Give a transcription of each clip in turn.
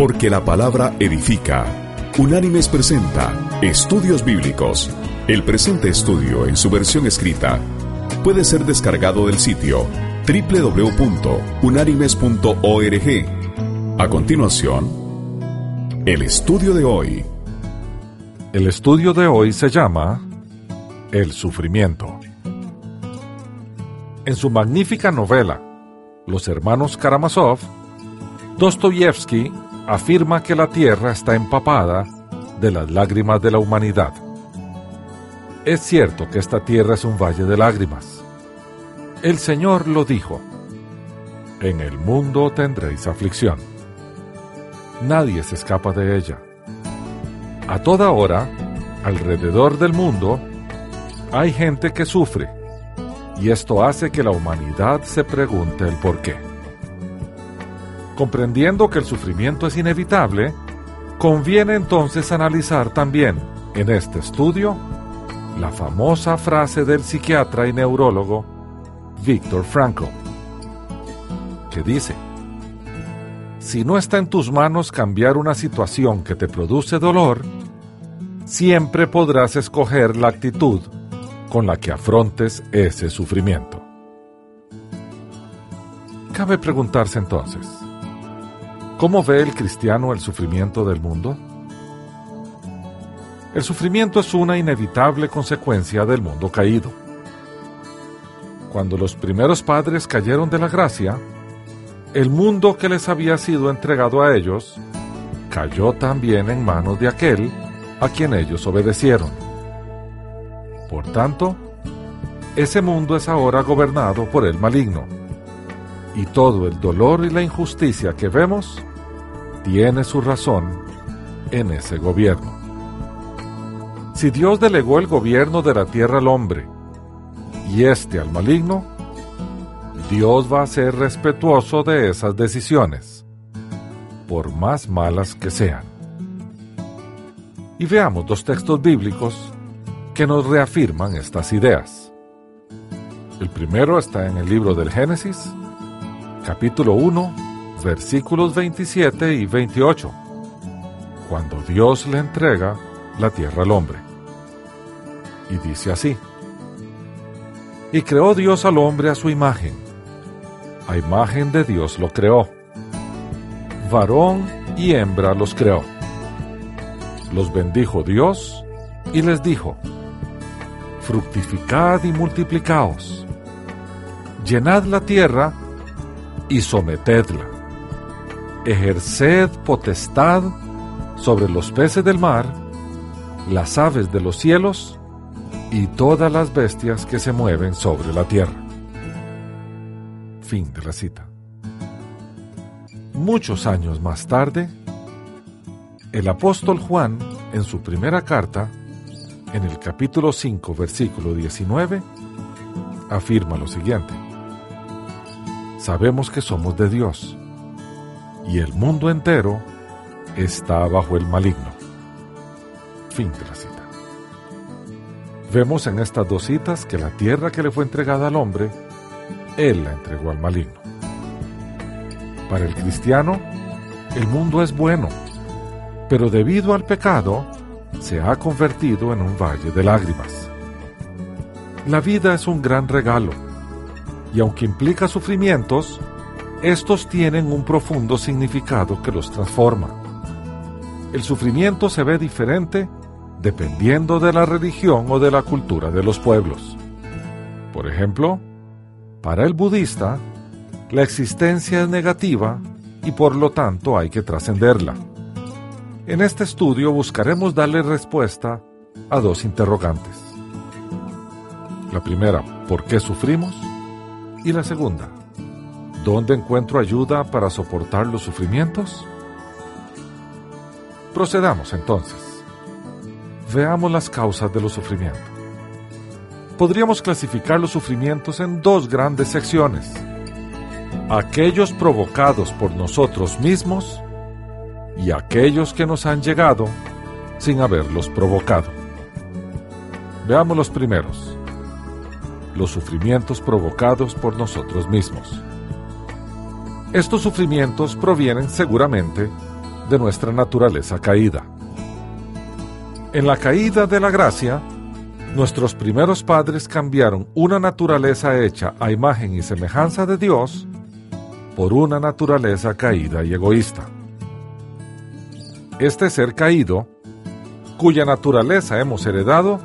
Porque la palabra edifica. Unánimes presenta Estudios Bíblicos. El presente estudio en su versión escrita puede ser descargado del sitio www.unánimes.org. A continuación, el estudio de hoy. El estudio de hoy se llama El sufrimiento. En su magnífica novela, Los hermanos Karamazov, Dostoyevsky afirma que la tierra está empapada de las lágrimas de la humanidad. Es cierto que esta tierra es un valle de lágrimas. El Señor lo dijo. En el mundo tendréis aflicción. Nadie se escapa de ella. A toda hora, alrededor del mundo, hay gente que sufre, y esto hace que la humanidad se pregunte el por qué. Comprendiendo que el sufrimiento es inevitable, conviene entonces analizar también en este estudio la famosa frase del psiquiatra y neurólogo Viktor Frankl, que dice, si no está en tus manos cambiar una situación que te produce dolor, siempre podrás escoger la actitud con la que afrontes ese sufrimiento. Cabe preguntarse entonces, ¿Cómo ve el cristiano el sufrimiento del mundo? El sufrimiento es una inevitable consecuencia del mundo caído. Cuando los primeros padres cayeron de la gracia, el mundo que les había sido entregado a ellos cayó también en manos de aquel a quien ellos obedecieron. Por tanto, ese mundo es ahora gobernado por el maligno, y todo el dolor y la injusticia que vemos tiene su razón en ese gobierno. Si Dios delegó el gobierno de la tierra al hombre y éste al maligno, Dios va a ser respetuoso de esas decisiones, por más malas que sean. Y veamos dos textos bíblicos que nos reafirman estas ideas. El primero está en el libro del Génesis, capítulo 1, versículos 27 y 28, cuando Dios le entrega la tierra al hombre. Y dice así, y creó Dios al hombre a su imagen, a imagen de Dios lo creó, varón y hembra los creó. Los bendijo Dios y les dijo, fructificad y multiplicaos, llenad la tierra y sometedla ejerced potestad sobre los peces del mar, las aves de los cielos y todas las bestias que se mueven sobre la tierra. Fin de la cita. Muchos años más tarde, el apóstol Juan, en su primera carta, en el capítulo 5, versículo 19, afirma lo siguiente. Sabemos que somos de Dios y el mundo entero está bajo el maligno. Fin de la cita. Vemos en estas dos citas que la tierra que le fue entregada al hombre, él la entregó al maligno. Para el cristiano, el mundo es bueno, pero debido al pecado, se ha convertido en un valle de lágrimas. La vida es un gran regalo, y aunque implica sufrimientos, estos tienen un profundo significado que los transforma. El sufrimiento se ve diferente dependiendo de la religión o de la cultura de los pueblos. Por ejemplo, para el budista, la existencia es negativa y por lo tanto hay que trascenderla. En este estudio buscaremos darle respuesta a dos interrogantes. La primera, ¿por qué sufrimos? Y la segunda, ¿Dónde encuentro ayuda para soportar los sufrimientos? Procedamos entonces. Veamos las causas de los sufrimientos. Podríamos clasificar los sufrimientos en dos grandes secciones. Aquellos provocados por nosotros mismos y aquellos que nos han llegado sin haberlos provocado. Veamos los primeros. Los sufrimientos provocados por nosotros mismos. Estos sufrimientos provienen seguramente de nuestra naturaleza caída. En la caída de la gracia, nuestros primeros padres cambiaron una naturaleza hecha a imagen y semejanza de Dios por una naturaleza caída y egoísta. Este ser caído, cuya naturaleza hemos heredado,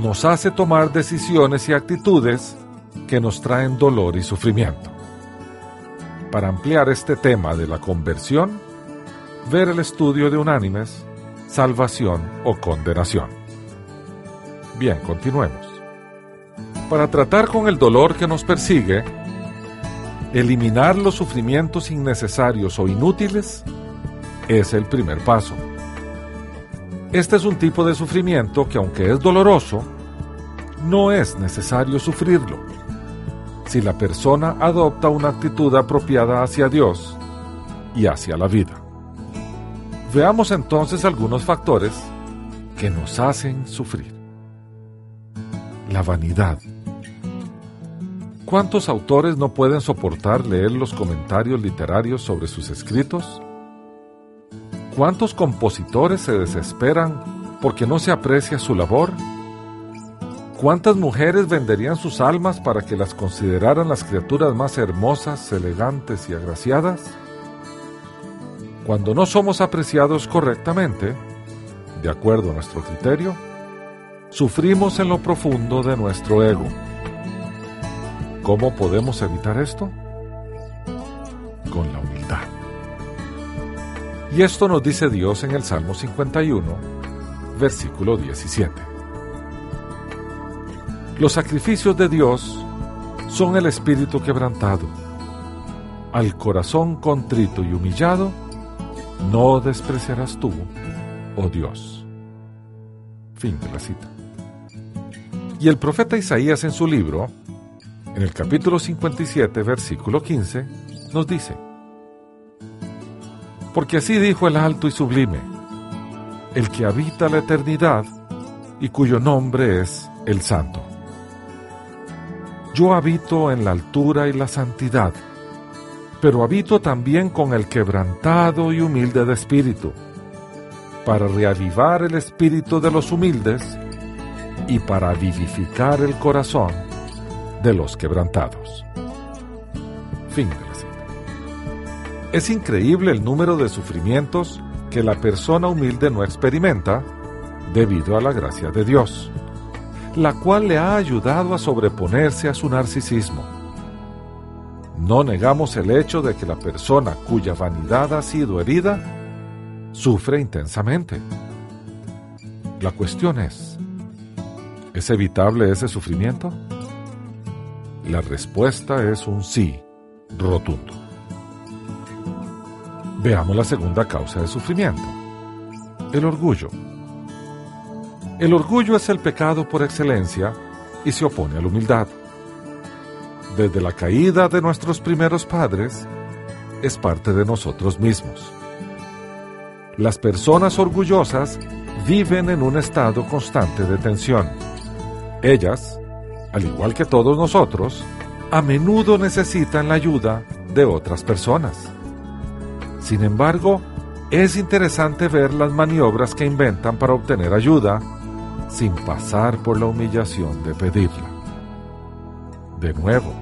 nos hace tomar decisiones y actitudes que nos traen dolor y sufrimiento. Para ampliar este tema de la conversión, ver el estudio de unánimes, salvación o condenación. Bien, continuemos. Para tratar con el dolor que nos persigue, eliminar los sufrimientos innecesarios o inútiles es el primer paso. Este es un tipo de sufrimiento que aunque es doloroso, no es necesario sufrirlo si la persona adopta una actitud apropiada hacia Dios y hacia la vida. Veamos entonces algunos factores que nos hacen sufrir. La vanidad. ¿Cuántos autores no pueden soportar leer los comentarios literarios sobre sus escritos? ¿Cuántos compositores se desesperan porque no se aprecia su labor? ¿Cuántas mujeres venderían sus almas para que las consideraran las criaturas más hermosas, elegantes y agraciadas? Cuando no somos apreciados correctamente, de acuerdo a nuestro criterio, sufrimos en lo profundo de nuestro ego. ¿Cómo podemos evitar esto? Con la humildad. Y esto nos dice Dios en el Salmo 51, versículo 17. Los sacrificios de Dios son el espíritu quebrantado. Al corazón contrito y humillado, no despreciarás tú, oh Dios. Fin de la cita. Y el profeta Isaías en su libro, en el capítulo 57, versículo 15, nos dice, Porque así dijo el alto y sublime, el que habita la eternidad y cuyo nombre es el Santo. Yo habito en la altura y la santidad, pero habito también con el quebrantado y humilde de espíritu, para reavivar el espíritu de los humildes y para vivificar el corazón de los quebrantados. Es increíble el número de sufrimientos que la persona humilde no experimenta debido a la gracia de Dios la cual le ha ayudado a sobreponerse a su narcisismo. No negamos el hecho de que la persona cuya vanidad ha sido herida sufre intensamente. La cuestión es, ¿es evitable ese sufrimiento? La respuesta es un sí rotundo. Veamos la segunda causa de sufrimiento, el orgullo. El orgullo es el pecado por excelencia y se opone a la humildad. Desde la caída de nuestros primeros padres, es parte de nosotros mismos. Las personas orgullosas viven en un estado constante de tensión. Ellas, al igual que todos nosotros, a menudo necesitan la ayuda de otras personas. Sin embargo, es interesante ver las maniobras que inventan para obtener ayuda sin pasar por la humillación de pedirla. De nuevo,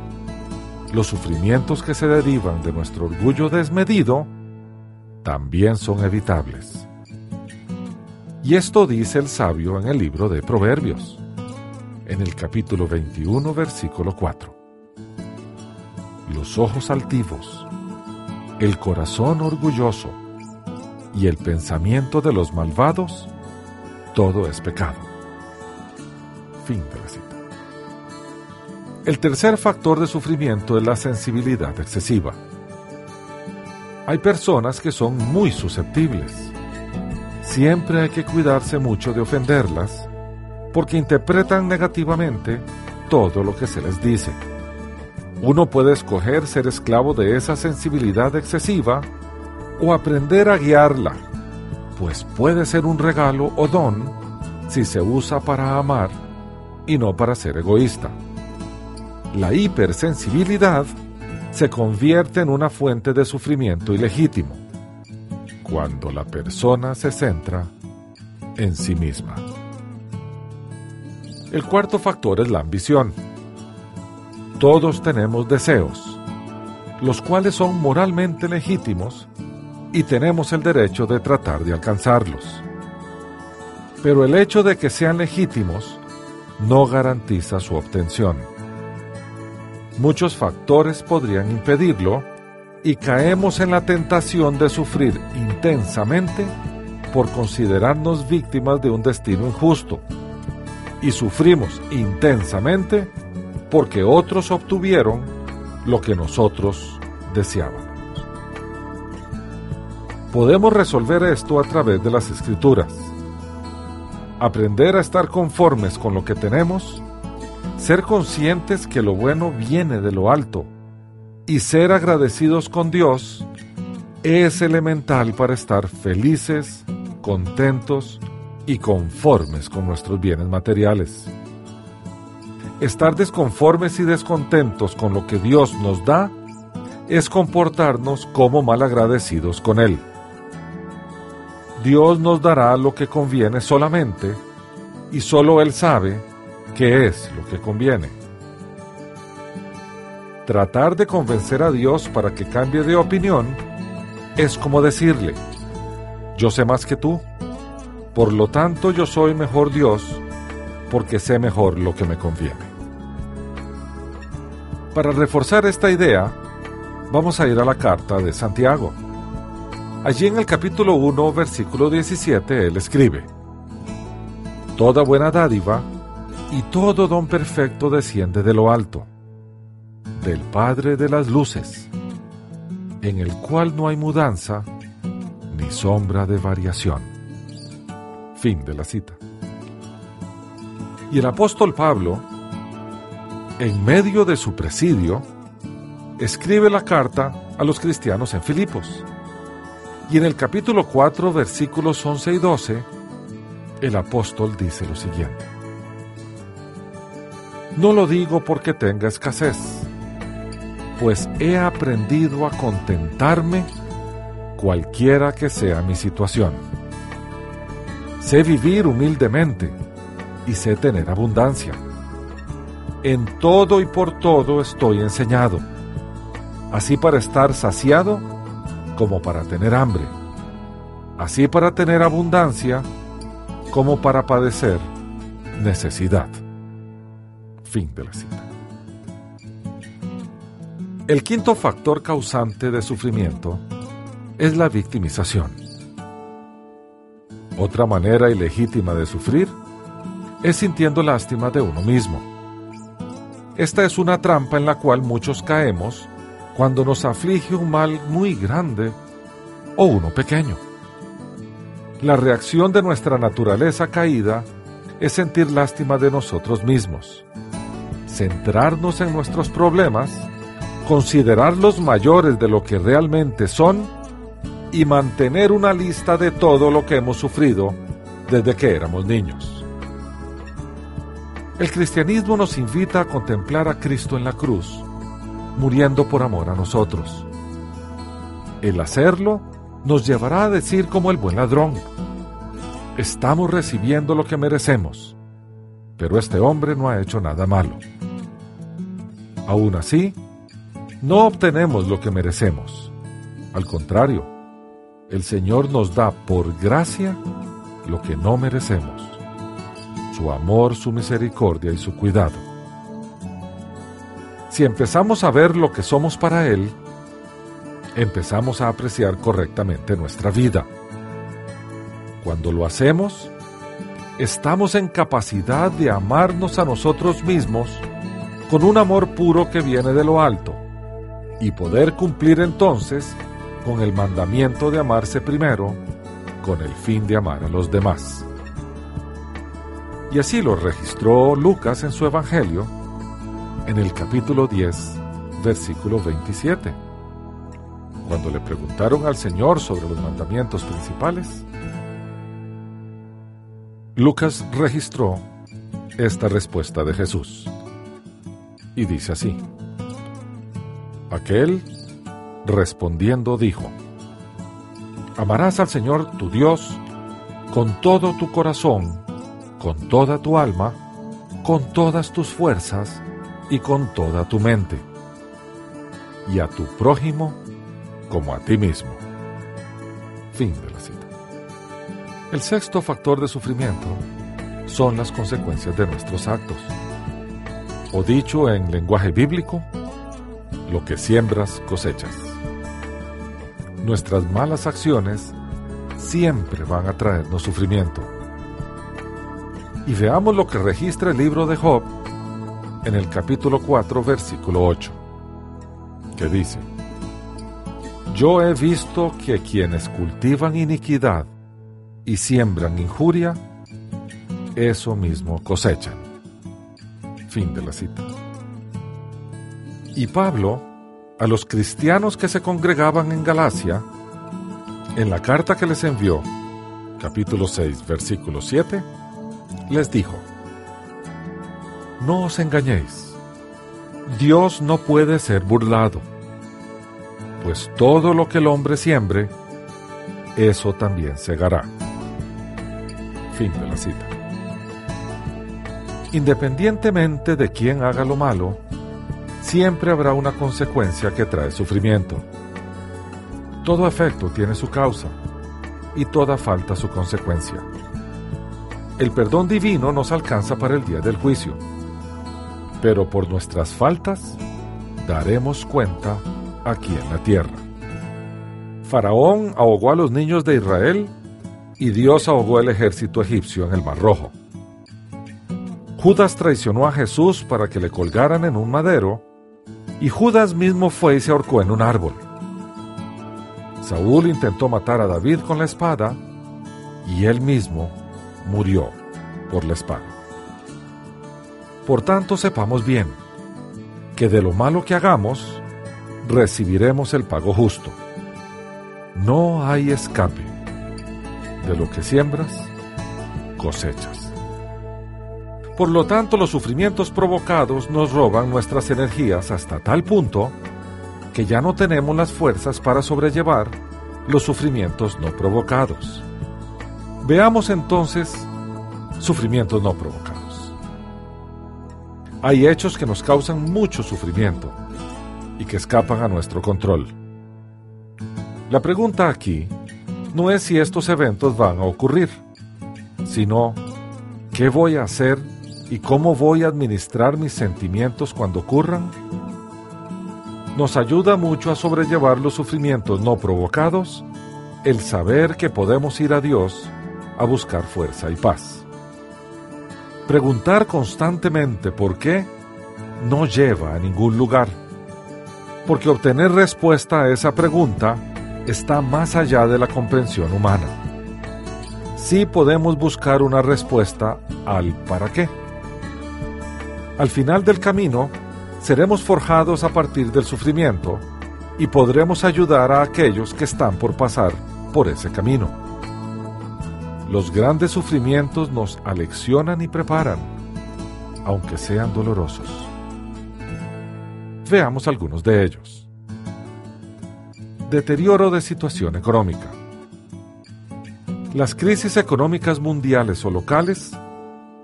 los sufrimientos que se derivan de nuestro orgullo desmedido también son evitables. Y esto dice el sabio en el libro de Proverbios, en el capítulo 21, versículo 4. Los ojos altivos, el corazón orgulloso y el pensamiento de los malvados, todo es pecado. Fin de la cita. El tercer factor de sufrimiento es la sensibilidad excesiva. Hay personas que son muy susceptibles. Siempre hay que cuidarse mucho de ofenderlas porque interpretan negativamente todo lo que se les dice. Uno puede escoger ser esclavo de esa sensibilidad excesiva o aprender a guiarla, pues puede ser un regalo o don si se usa para amar y no para ser egoísta. La hipersensibilidad se convierte en una fuente de sufrimiento ilegítimo. cuando la persona se centra en sí misma. El cuarto factor es la ambición. Todos tenemos deseos, los cuales son moralmente legítimos y tenemos el derecho de tratar de alcanzarlos. Pero el hecho de que sean legítimos no garantiza su obtención. Muchos factores podrían impedirlo y caemos en la tentación de sufrir intensamente por considerarnos víctimas de un destino injusto. Y sufrimos intensamente porque otros obtuvieron lo que nosotros deseábamos. Podemos resolver esto a través de las escrituras. Aprender a estar conformes con lo que tenemos, ser conscientes que lo bueno viene de lo alto y ser agradecidos con Dios es elemental para estar felices, contentos y conformes con nuestros bienes materiales. Estar desconformes y descontentos con lo que Dios nos da es comportarnos como malagradecidos con Él. Dios nos dará lo que conviene solamente y solo Él sabe qué es lo que conviene. Tratar de convencer a Dios para que cambie de opinión es como decirle, yo sé más que tú, por lo tanto yo soy mejor Dios porque sé mejor lo que me conviene. Para reforzar esta idea, vamos a ir a la carta de Santiago. Allí en el capítulo 1, versículo 17, él escribe, Toda buena dádiva y todo don perfecto desciende de lo alto, del Padre de las Luces, en el cual no hay mudanza ni sombra de variación. Fin de la cita. Y el apóstol Pablo, en medio de su presidio, escribe la carta a los cristianos en Filipos y en el capítulo 4, versículos 11 y 12, el apóstol dice lo siguiente. No lo digo porque tenga escasez, pues he aprendido a contentarme cualquiera que sea mi situación. Sé vivir humildemente y sé tener abundancia. En todo y por todo estoy enseñado, así para estar saciado como para tener hambre, así para tener abundancia como para padecer necesidad. Fin de la cita. El quinto factor causante de sufrimiento es la victimización. Otra manera ilegítima de sufrir es sintiendo lástima de uno mismo. Esta es una trampa en la cual muchos caemos cuando nos aflige un mal muy grande o uno pequeño. La reacción de nuestra naturaleza caída es sentir lástima de nosotros mismos, centrarnos en nuestros problemas, considerarlos mayores de lo que realmente son y mantener una lista de todo lo que hemos sufrido desde que éramos niños. El cristianismo nos invita a contemplar a Cristo en la cruz muriendo por amor a nosotros. El hacerlo nos llevará a decir como el buen ladrón, estamos recibiendo lo que merecemos, pero este hombre no ha hecho nada malo. Aún así, no obtenemos lo que merecemos. Al contrario, el Señor nos da por gracia lo que no merecemos, su amor, su misericordia y su cuidado. Si empezamos a ver lo que somos para Él, empezamos a apreciar correctamente nuestra vida. Cuando lo hacemos, estamos en capacidad de amarnos a nosotros mismos con un amor puro que viene de lo alto y poder cumplir entonces con el mandamiento de amarse primero con el fin de amar a los demás. Y así lo registró Lucas en su Evangelio en el capítulo 10, versículo 27. Cuando le preguntaron al Señor sobre los mandamientos principales, Lucas registró esta respuesta de Jesús. Y dice así, Aquel respondiendo dijo, Amarás al Señor tu Dios con todo tu corazón, con toda tu alma, con todas tus fuerzas y con toda tu mente, y a tu prójimo como a ti mismo. Fin de la cita. El sexto factor de sufrimiento son las consecuencias de nuestros actos. O dicho en lenguaje bíblico, lo que siembras cosechas. Nuestras malas acciones siempre van a traernos sufrimiento. Y veamos lo que registra el libro de Job en el capítulo 4, versículo 8, que dice, Yo he visto que quienes cultivan iniquidad y siembran injuria, eso mismo cosechan. Fin de la cita. Y Pablo, a los cristianos que se congregaban en Galacia, en la carta que les envió, capítulo 6, versículo 7, les dijo, No os engañéis, Dios no puede ser burlado, pues todo lo que el hombre siembre, eso también segará. Fin de la cita. Independientemente de quién haga lo malo, siempre habrá una consecuencia que trae sufrimiento. Todo efecto tiene su causa y toda falta su consecuencia. El perdón divino nos alcanza para el día del juicio, pero por nuestras faltas daremos cuenta aquí en la tierra. Faraón ahogó a los niños de Israel y Dios ahogó el ejército egipcio en el Mar Rojo. Judas traicionó a Jesús para que le colgaran en un madero, y Judas mismo fue y se ahorcó en un árbol. Saúl intentó matar a David con la espada, y él mismo murió por la espada. Por tanto, sepamos bien que de lo malo que hagamos, recibiremos el pago justo. No hay escape. De lo que siembras, cosechas. Por lo tanto, los sufrimientos provocados nos roban nuestras energías hasta tal punto que ya no tenemos las fuerzas para sobrellevar los sufrimientos no provocados. Veamos entonces sufrimientos no provocados. Hay hechos que nos causan mucho sufrimiento y que escapan a nuestro control. La pregunta aquí no es si estos eventos van a ocurrir, sino ¿qué voy a hacer ¿Y cómo voy a administrar mis sentimientos cuando ocurran? Nos ayuda mucho a sobrellevar los sufrimientos no provocados el saber que podemos ir a Dios a buscar fuerza y paz. Preguntar constantemente por qué no lleva a ningún lugar, porque obtener respuesta a esa pregunta está más allá de la comprensión humana. Sí podemos buscar una respuesta al para qué. Al final del camino, seremos forjados a partir del sufrimiento y podremos ayudar a aquellos que están por pasar por ese camino. Los grandes sufrimientos nos aleccionan y preparan, aunque sean dolorosos. Veamos algunos de ellos. Deterioro de situación económica. Las crisis económicas mundiales o locales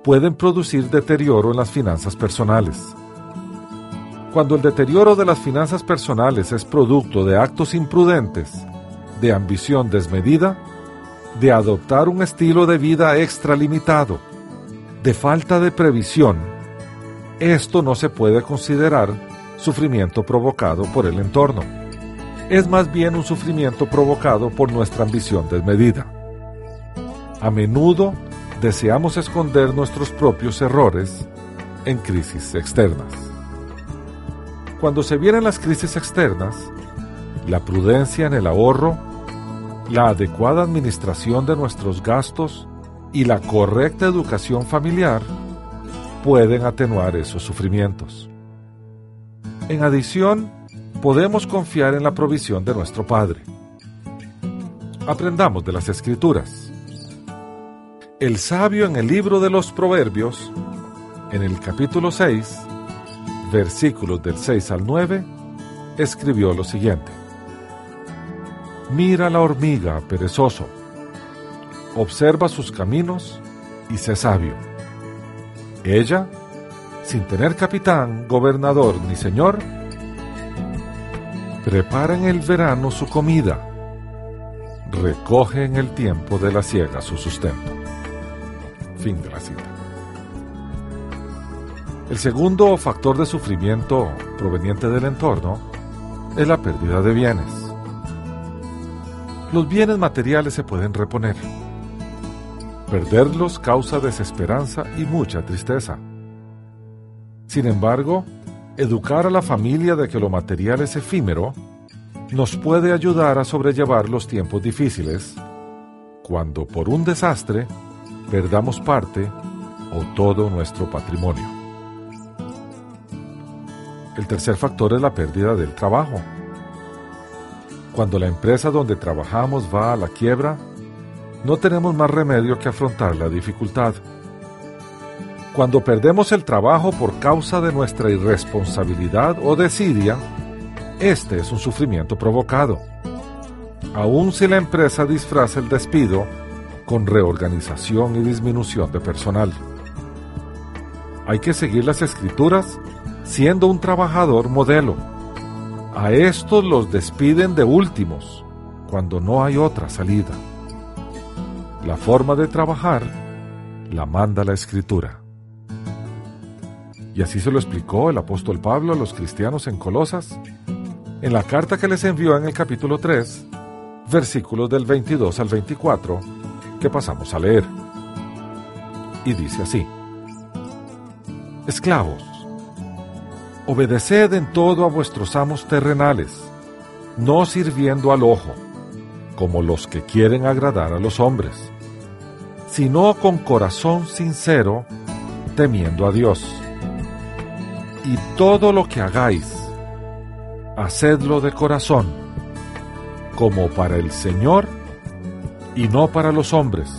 pueden producir deterioro en las finanzas personales. Cuando el deterioro de las finanzas personales es producto de actos imprudentes, de ambición desmedida, de adoptar un estilo de vida extralimitado, de falta de previsión, esto no se puede considerar sufrimiento provocado por el entorno. Es más bien un sufrimiento provocado por nuestra ambición desmedida. A menudo deseamos esconder nuestros propios errores en crisis externas. Cuando se vienen las crisis externas, la prudencia en el ahorro, la adecuada administración de nuestros gastos y la correcta educación familiar pueden atenuar esos sufrimientos. En adición, podemos confiar en la provisión de nuestro Padre. Aprendamos de las Escrituras. El sabio en el libro de los Proverbios, en el capítulo 6, versículos del 6 al 9, escribió lo siguiente. Mira la hormiga, perezoso. Observa sus caminos y sé sabio. Ella, sin tener capitán, gobernador ni señor, prepara en el verano su comida, recoge en el tiempo de la siega su sustento. Fin de la cita. El segundo factor de sufrimiento proveniente del entorno es la pérdida de bienes. Los bienes materiales se pueden reponer. Perderlos causa desesperanza y mucha tristeza. Sin embargo, educar a la familia de que lo material es efímero nos puede ayudar a sobrellevar los tiempos difíciles cuando por un desastre perdamos parte o todo nuestro patrimonio. El tercer factor es la pérdida del trabajo. Cuando la empresa donde trabajamos va a la quiebra, no tenemos más remedio que afrontar la dificultad. Cuando perdemos el trabajo por causa de nuestra irresponsabilidad o desidia, este es un sufrimiento provocado. Aun si la empresa disfraza el despido con reorganización y disminución de personal. Hay que seguir las escrituras siendo un trabajador modelo. A estos los despiden de últimos, cuando no hay otra salida. La forma de trabajar la manda la escritura. Y así se lo explicó el apóstol Pablo a los cristianos en Colosas, en la carta que les envió en el capítulo 3, versículos del 22 al 24, que pasamos a leer. Y dice así, Esclavos, obedeced en todo a vuestros amos terrenales, no sirviendo al ojo, como los que quieren agradar a los hombres, sino con corazón sincero, temiendo a Dios. Y todo lo que hagáis, hacedlo de corazón, como para el Señor y no para los hombres,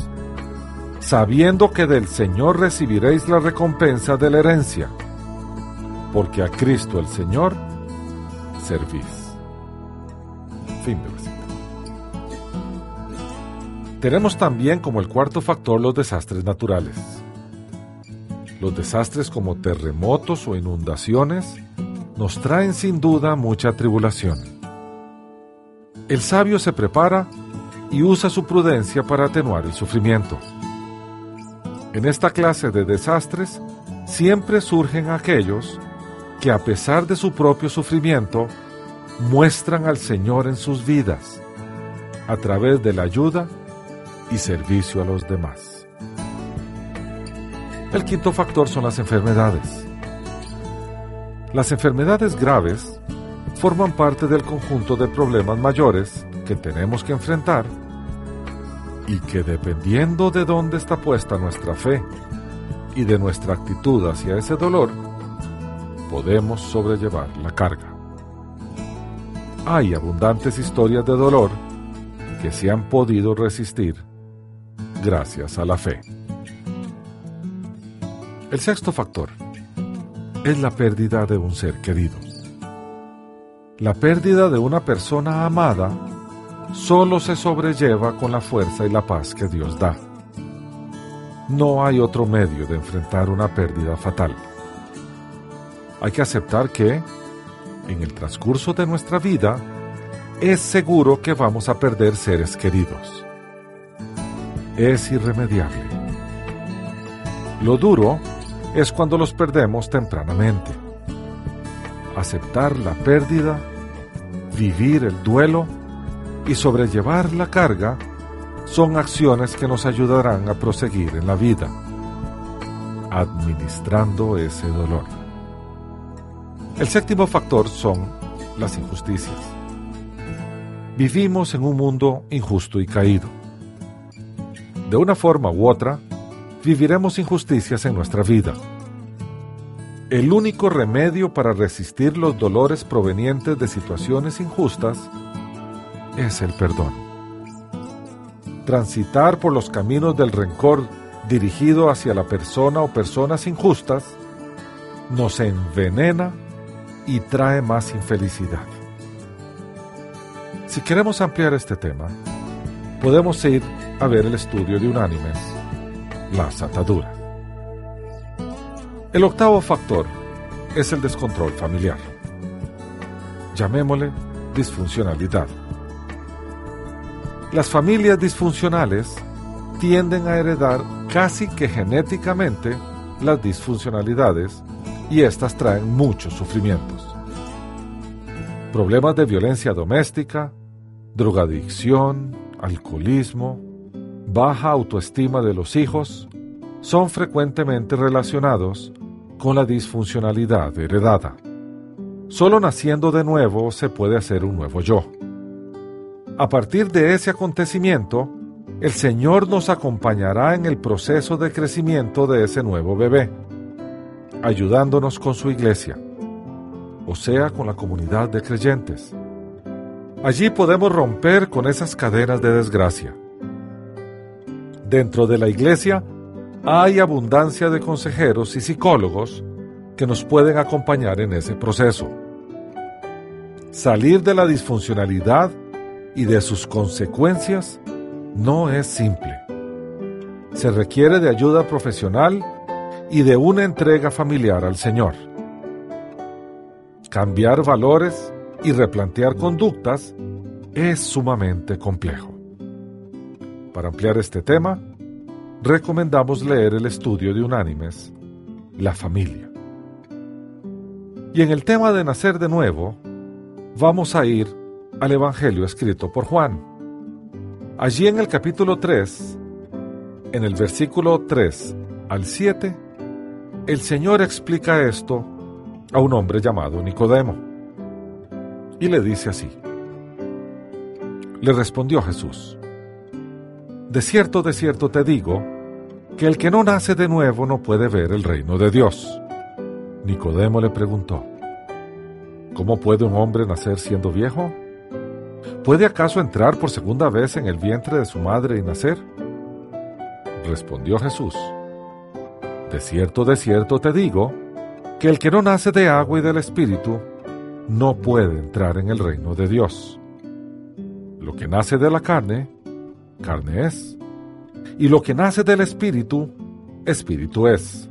sabiendo que del Señor recibiréis la recompensa de la herencia, porque a Cristo el Señor servís. Fin de. Tenemos también como el cuarto factor los desastres naturales. Los desastres como terremotos o inundaciones nos traen sin duda mucha tribulación. El sabio se prepara y usa su prudencia para atenuar el sufrimiento. En esta clase de desastres siempre surgen aquellos que a pesar de su propio sufrimiento muestran al Señor en sus vidas a través de la ayuda y servicio a los demás. El quinto factor son las enfermedades. Las enfermedades graves forman parte del conjunto de problemas mayores que tenemos que enfrentar y que dependiendo de dónde está puesta nuestra fe y de nuestra actitud hacia ese dolor, podemos sobrellevar la carga. Hay abundantes historias de dolor que se han podido resistir gracias a la fe. El sexto factor es la pérdida de un ser querido. La pérdida de una persona amada solo se sobrelleva con la fuerza y la paz que Dios da. No hay otro medio de enfrentar una pérdida fatal. Hay que aceptar que, en el transcurso de nuestra vida, es seguro que vamos a perder seres queridos. Es irremediable. Lo duro es cuando los perdemos tempranamente. Aceptar la pérdida, vivir el duelo y sobrellevar la carga son acciones que nos ayudarán a proseguir en la vida, administrando ese dolor. El séptimo factor son las injusticias. Vivimos en un mundo injusto y caído. De una forma u otra, viviremos injusticias en nuestra vida. El único remedio para resistir los dolores provenientes de situaciones injustas es el perdón. Transitar por los caminos del rencor dirigido hacia la persona o personas injustas nos envenena y trae más infelicidad. Si queremos ampliar este tema, podemos ir a ver el estudio de Unánimes, las ataduras. El octavo factor es el descontrol familiar. Llamémosle disfuncionalidad. Las familias disfuncionales tienden a heredar casi que genéticamente las disfuncionalidades y estas traen muchos sufrimientos. Problemas de violencia doméstica, drogadicción, alcoholismo, baja autoestima de los hijos son frecuentemente relacionados con la disfuncionalidad heredada. Solo naciendo de nuevo se puede hacer un nuevo yo. A partir de ese acontecimiento, el Señor nos acompañará en el proceso de crecimiento de ese nuevo bebé, ayudándonos con su iglesia, o sea, con la comunidad de creyentes. Allí podemos romper con esas cadenas de desgracia. Dentro de la iglesia hay abundancia de consejeros y psicólogos que nos pueden acompañar en ese proceso. Salir de la disfuncionalidad y de sus consecuencias no es simple. Se requiere de ayuda profesional y de una entrega familiar al Señor. Cambiar valores y replantear conductas es sumamente complejo. Para ampliar este tema, recomendamos leer el estudio de Unánimes, La familia. Y en el tema de nacer de nuevo, vamos a ir al Evangelio escrito por Juan. Allí en el capítulo 3, en el versículo 3 al 7, el Señor explica esto a un hombre llamado Nicodemo. Y le dice así. Le respondió Jesús. De cierto, de cierto te digo, que el que no nace de nuevo no puede ver el reino de Dios. Nicodemo le preguntó, ¿Cómo puede un hombre nacer siendo viejo? ¿Puede acaso entrar por segunda vez en el vientre de su madre y nacer? Respondió Jesús, De cierto, de cierto te digo, que el que no nace de agua y del Espíritu, no puede entrar en el reino de Dios. Lo que nace de la carne, carne es. Y lo que nace del espíritu, espíritu es.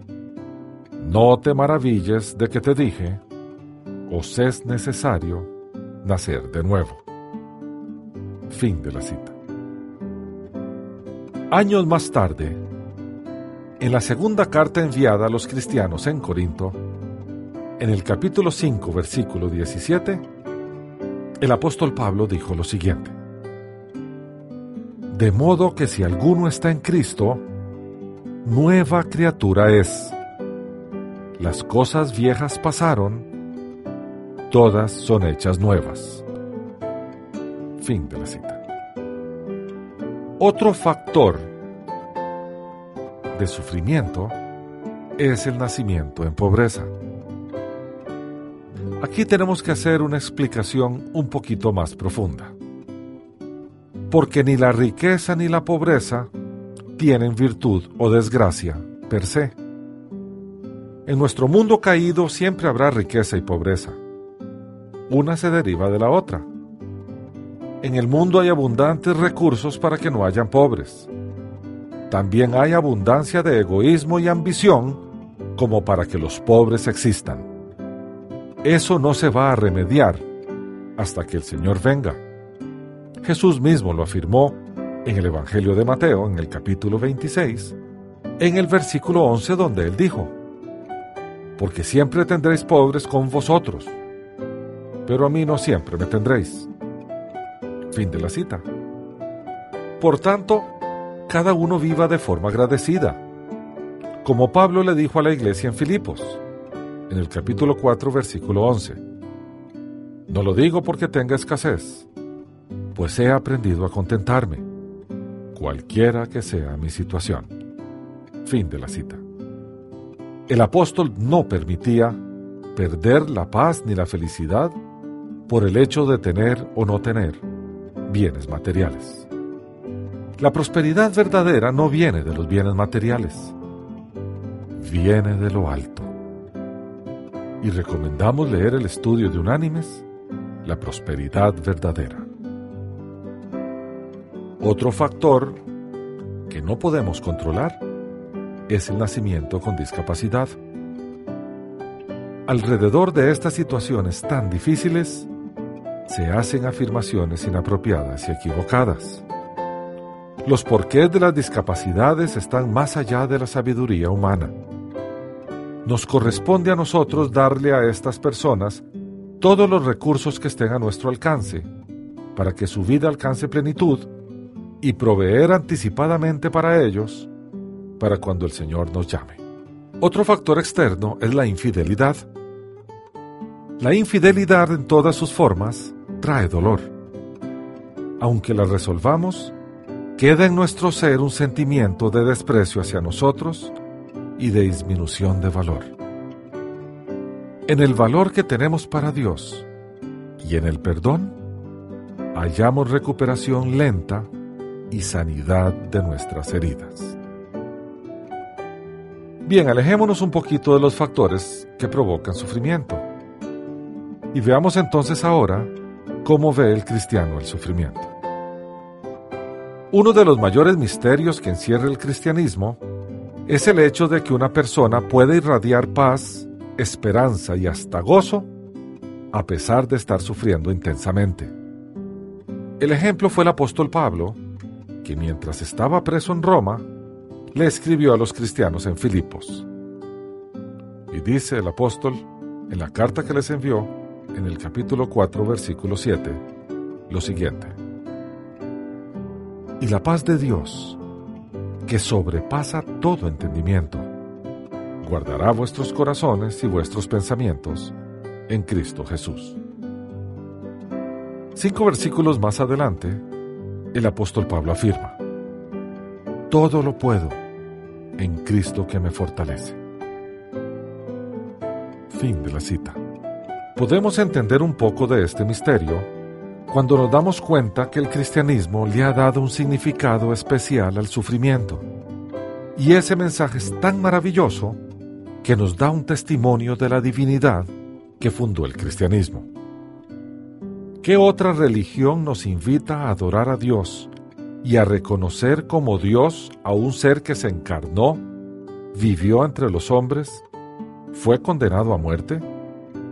No te maravilles de que te dije, os es necesario nacer de nuevo. Fin de la cita. Años más tarde, en la segunda carta enviada a los cristianos en Corinto, en el capítulo 5, versículo 17, el apóstol Pablo dijo lo siguiente. De modo que si alguno está en Cristo, nueva criatura es. Las cosas viejas pasaron, todas son hechas nuevas. Fin de la cita. Otro factor sufrimiento es el nacimiento en pobreza. Aquí tenemos que hacer una explicación un poquito más profunda porque ni la riqueza ni la pobreza tienen virtud o desgracia per se. En nuestro mundo caído siempre habrá riqueza y pobreza. Una se deriva de la otra. En el mundo hay abundantes recursos para que no hayan pobres. También hay abundancia de egoísmo y ambición como para que los pobres existan. Eso no se va a remediar hasta que el Señor venga. Jesús mismo lo afirmó en el Evangelio de Mateo, en el capítulo 26, en el versículo 11 donde él dijo, Porque siempre tendréis pobres con vosotros, pero a mí no siempre me tendréis. Fin de la cita. Por tanto, cada uno viva de forma agradecida, como Pablo le dijo a la iglesia en Filipos, en el capítulo 4, versículo 11. No lo digo porque tenga escasez, pues he aprendido a contentarme, cualquiera que sea mi situación. Fin de la cita. El apóstol no permitía perder la paz ni la felicidad por el hecho de tener o no tener bienes materiales. La prosperidad verdadera no viene de los bienes materiales, viene de lo alto. Y recomendamos leer el estudio de Unánimes, La prosperidad verdadera. Otro factor que no podemos controlar es el nacimiento con discapacidad. Alrededor de estas situaciones tan difíciles, se hacen afirmaciones inapropiadas y equivocadas. Los porqués de las discapacidades están más allá de la sabiduría humana. Nos corresponde a nosotros darle a estas personas todos los recursos que estén a nuestro alcance para que su vida alcance plenitud y proveer anticipadamente para ellos para cuando el Señor nos llame. Otro factor externo es la infidelidad. La infidelidad en todas sus formas trae dolor. Aunque la resolvamos, queda en nuestro ser un sentimiento de desprecio hacia nosotros y de disminución de valor. En el valor que tenemos para Dios y en el perdón, hallamos recuperación lenta y sanidad de nuestras heridas. Bien, alejémonos un poquito de los factores que provocan sufrimiento. Y veamos entonces ahora cómo ve el cristiano el sufrimiento. Uno de los mayores misterios que encierra el cristianismo es el hecho de que una persona puede irradiar paz, esperanza y hasta gozo a pesar de estar sufriendo intensamente. El ejemplo fue el apóstol Pablo, que mientras estaba preso en Roma, le escribió a los cristianos en Filipos. Y dice el apóstol, en la carta que les envió, en el capítulo 4, versículo 7, lo siguiente. Y la paz de Dios, que sobrepasa todo entendimiento, guardará vuestros corazones y vuestros pensamientos en Cristo Jesús. Cinco versículos más adelante, el apóstol Pablo afirma, Todo lo puedo en Cristo que me fortalece. Fin de la cita. Podemos entender un poco de este misterio cuando nos damos cuenta que el cristianismo le ha dado un significado especial al sufrimiento. Y ese mensaje es tan maravilloso que nos da un testimonio de la divinidad que fundó el cristianismo. ¿Qué otra religión nos invita a adorar a Dios y a reconocer como Dios a un ser que se encarnó, vivió entre los hombres, fue condenado a muerte,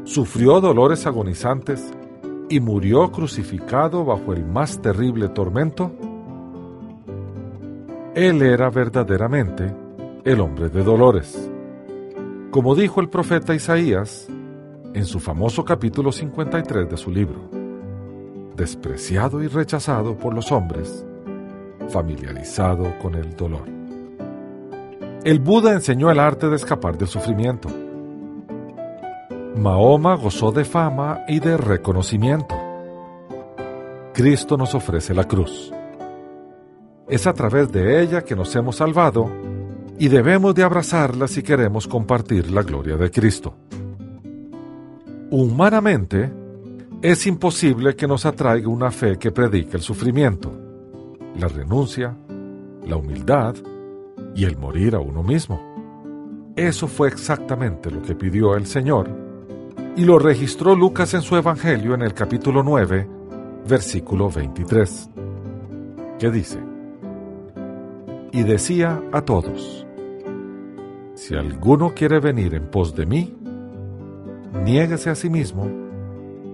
sufrió dolores agonizantes y murió crucificado bajo el más terrible tormento? Él era verdaderamente el hombre de dolores. Como dijo el profeta Isaías en su famoso capítulo 53 de su libro, despreciado y rechazado por los hombres, familiarizado con el dolor. El Buda enseñó el arte de escapar del sufrimiento. Mahoma gozó de fama y de reconocimiento. Cristo nos ofrece la cruz. Es a través de ella que nos hemos salvado y debemos de abrazarla si queremos compartir la gloria de Cristo. Humanamente, es imposible que nos atraiga una fe que predique el sufrimiento, la renuncia, la humildad y el morir a uno mismo. Eso fue exactamente lo que pidió el Señor y lo registró Lucas en su Evangelio en el capítulo 9, versículo 23, que dice, y decía a todos, si alguno quiere venir en pos de mí, niéguese a sí mismo,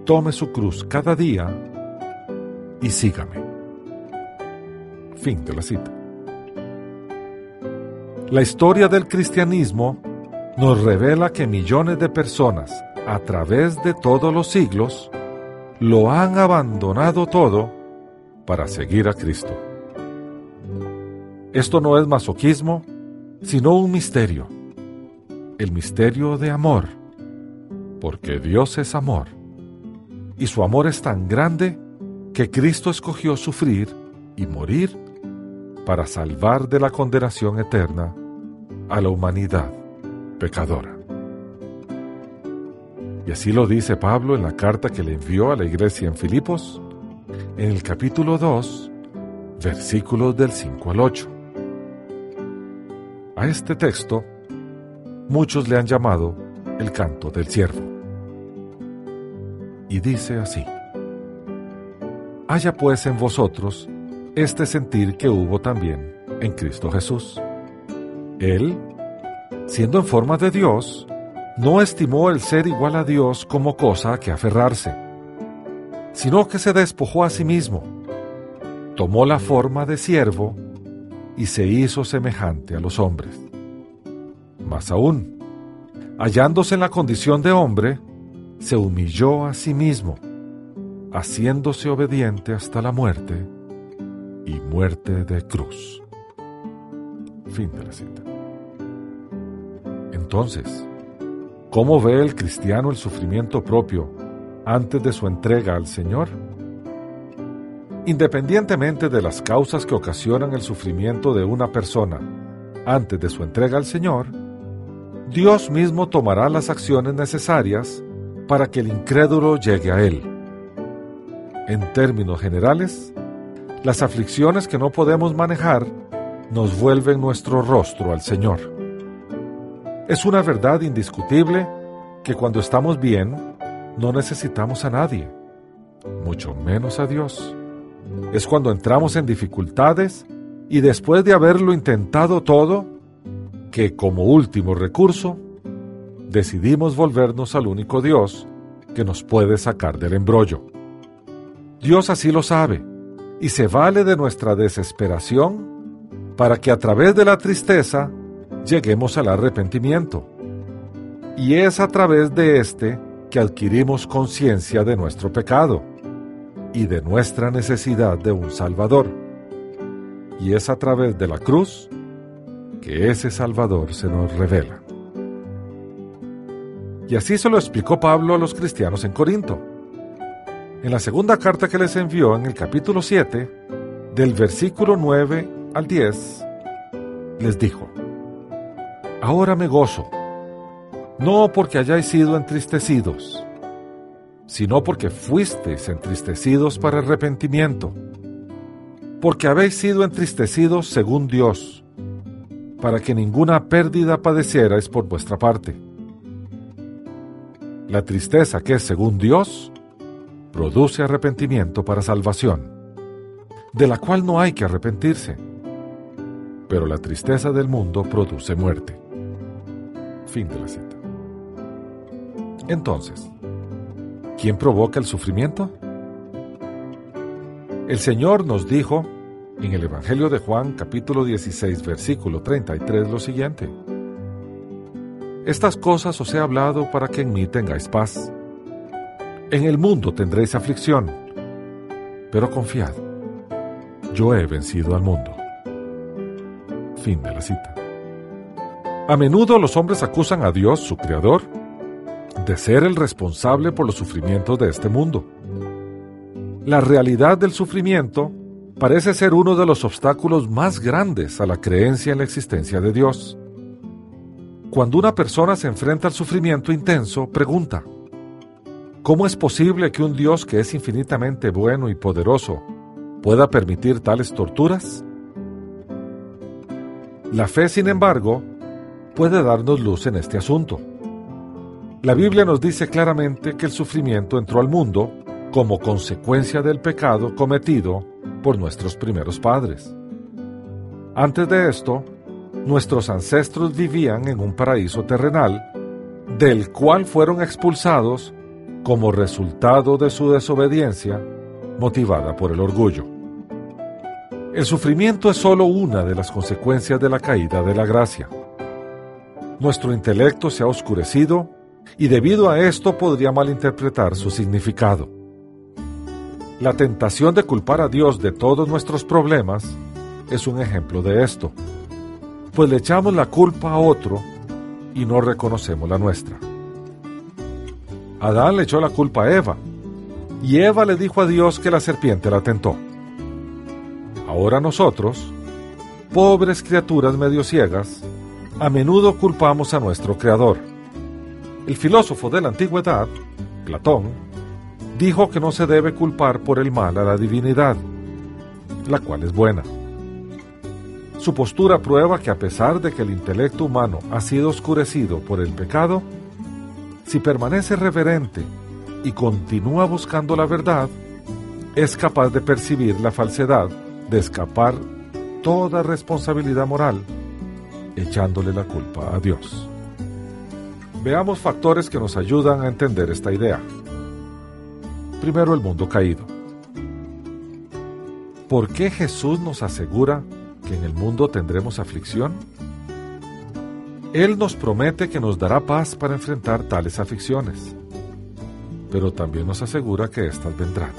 tome su cruz cada día y sígame. Fin de la cita. La historia del cristianismo nos revela que millones de personas a través de todos los siglos lo han abandonado todo para seguir a Cristo. Esto no es masoquismo, sino un misterio, el misterio de amor, porque Dios es amor y su amor es tan grande que Cristo escogió sufrir y morir para salvar de la condenación eterna a la humanidad pecadora. Y así lo dice Pablo en la carta que le envió a la iglesia en Filipos, en el capítulo 2, versículos del 5 al 8. A este texto, muchos le han llamado el canto del siervo y dice así, Haya pues en vosotros este sentir que hubo también en Cristo Jesús. Él, siendo en forma de Dios, no estimó el ser igual a Dios como cosa que aferrarse, sino que se despojó a sí mismo, tomó la forma de siervo y se hizo semejante a los hombres. Más aún, hallándose en la condición de hombre, se humilló a sí mismo, haciéndose obediente hasta la muerte y muerte de cruz. Fin de la cita. Entonces, ¿cómo ve el cristiano el sufrimiento propio antes de su entrega al Señor? Independientemente de las causas que ocasionan el sufrimiento de una persona antes de su entrega al Señor, Dios mismo tomará las acciones necesarias para que el incrédulo llegue a Él. En términos generales, las aflicciones que no podemos manejar nos vuelven nuestro rostro al Señor. Es una verdad indiscutible que cuando estamos bien no necesitamos a nadie, mucho menos a Dios. Es cuando entramos en dificultades y después de haberlo intentado todo, que como último recurso, decidimos volvernos al único Dios que nos puede sacar del embrollo. Dios así lo sabe y se vale de nuestra desesperación para que a través de la tristeza lleguemos al arrepentimiento. Y es a través de éste que adquirimos conciencia de nuestro pecado y de nuestra necesidad de un Salvador. Y es a través de la cruz que ese Salvador se nos revela. Y así se lo explicó Pablo a los cristianos en Corinto. En la segunda carta que les envió en el capítulo 7, del versículo 9 al 10, les dijo, Ahora me gozo, no porque hayáis sido entristecidos, sino porque fuisteis entristecidos para arrepentimiento, porque habéis sido entristecidos según Dios, para que ninguna pérdida padecierais por vuestra parte. La tristeza que es según Dios produce arrepentimiento para salvación, de la cual no hay que arrepentirse pero la tristeza del mundo produce muerte. Fin de la cita. Entonces, ¿quién provoca el sufrimiento? El Señor nos dijo en el Evangelio de Juan capítulo 16 versículo 33 lo siguiente. Estas cosas os he hablado para que en mí tengáis paz. En el mundo tendréis aflicción, pero confiad, yo he vencido al mundo. Fin de la cita. A menudo los hombres acusan a Dios, su Creador, de ser el responsable por los sufrimientos de este mundo. La realidad del sufrimiento parece ser uno de los obstáculos más grandes a la creencia en la existencia de Dios. Cuando una persona se enfrenta al sufrimiento intenso, pregunta, ¿cómo es posible que un Dios que es infinitamente bueno y poderoso pueda permitir tales torturas? La fe, sin embargo, puede darnos luz en este asunto. La Biblia nos dice claramente que el sufrimiento entró al mundo como consecuencia del pecado cometido por nuestros primeros padres. Antes de esto, nuestros ancestros vivían en un paraíso terrenal, del cual fueron expulsados como resultado de su desobediencia motivada por el orgullo. El sufrimiento es solo una de las consecuencias de la caída de la gracia. Nuestro intelecto se ha oscurecido y debido a esto podría malinterpretar su significado. La tentación de culpar a Dios de todos nuestros problemas es un ejemplo de esto, pues le echamos la culpa a otro y no reconocemos la nuestra. Adán le echó la culpa a Eva, y Eva le dijo a Dios que la serpiente la tentó. Ahora nosotros, pobres criaturas medio ciegas, a menudo culpamos a nuestro Creador. El filósofo de la antigüedad, Platón, dijo que no se debe culpar por el mal a la divinidad, la cual es buena. Su postura prueba que a pesar de que el intelecto humano ha sido oscurecido por el pecado, si permanece reverente y continúa buscando la verdad, es capaz de percibir la falsedad de escapar toda responsabilidad moral echándole la culpa a Dios. Veamos factores que nos ayudan a entender esta idea. Primero, el mundo caído. ¿Por qué Jesús nos asegura que en el mundo tendremos aflicción? Él nos promete que nos dará paz para enfrentar tales aflicciones, pero también nos asegura que éstas vendrán.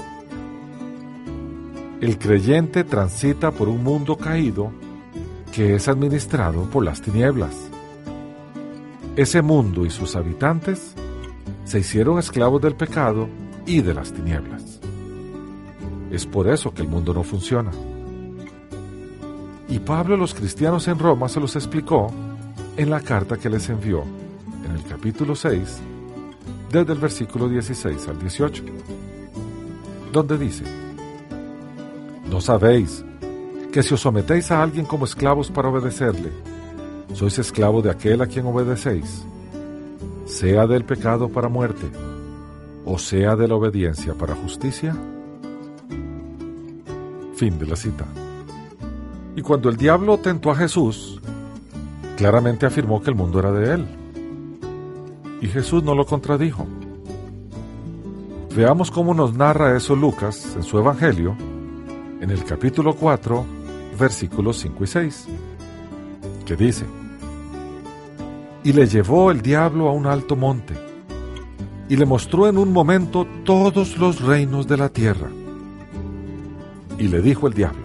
El creyente transita por un mundo caído que es administrado por las tinieblas. Ese mundo y sus habitantes se hicieron esclavos del pecado y de las tinieblas. Es por eso que el mundo no funciona. Y Pablo a los cristianos en Roma se los explicó en la carta que les envió en el capítulo 6, desde el versículo 16 al 18, donde dice, ¿No sabéis que si os sometéis a alguien como esclavos para obedecerle, sois esclavo de aquel a quien obedecéis, sea del pecado para muerte, o sea de la obediencia para justicia? Fin de la cita. Y cuando el diablo tentó a Jesús, claramente afirmó que el mundo era de él. Y Jesús no lo contradijo. Veamos cómo nos narra eso Lucas en su Evangelio, en el capítulo 4, versículos 5 y 6, que dice, Y le llevó el diablo a un alto monte, y le mostró en un momento todos los reinos de la tierra. Y le dijo el diablo,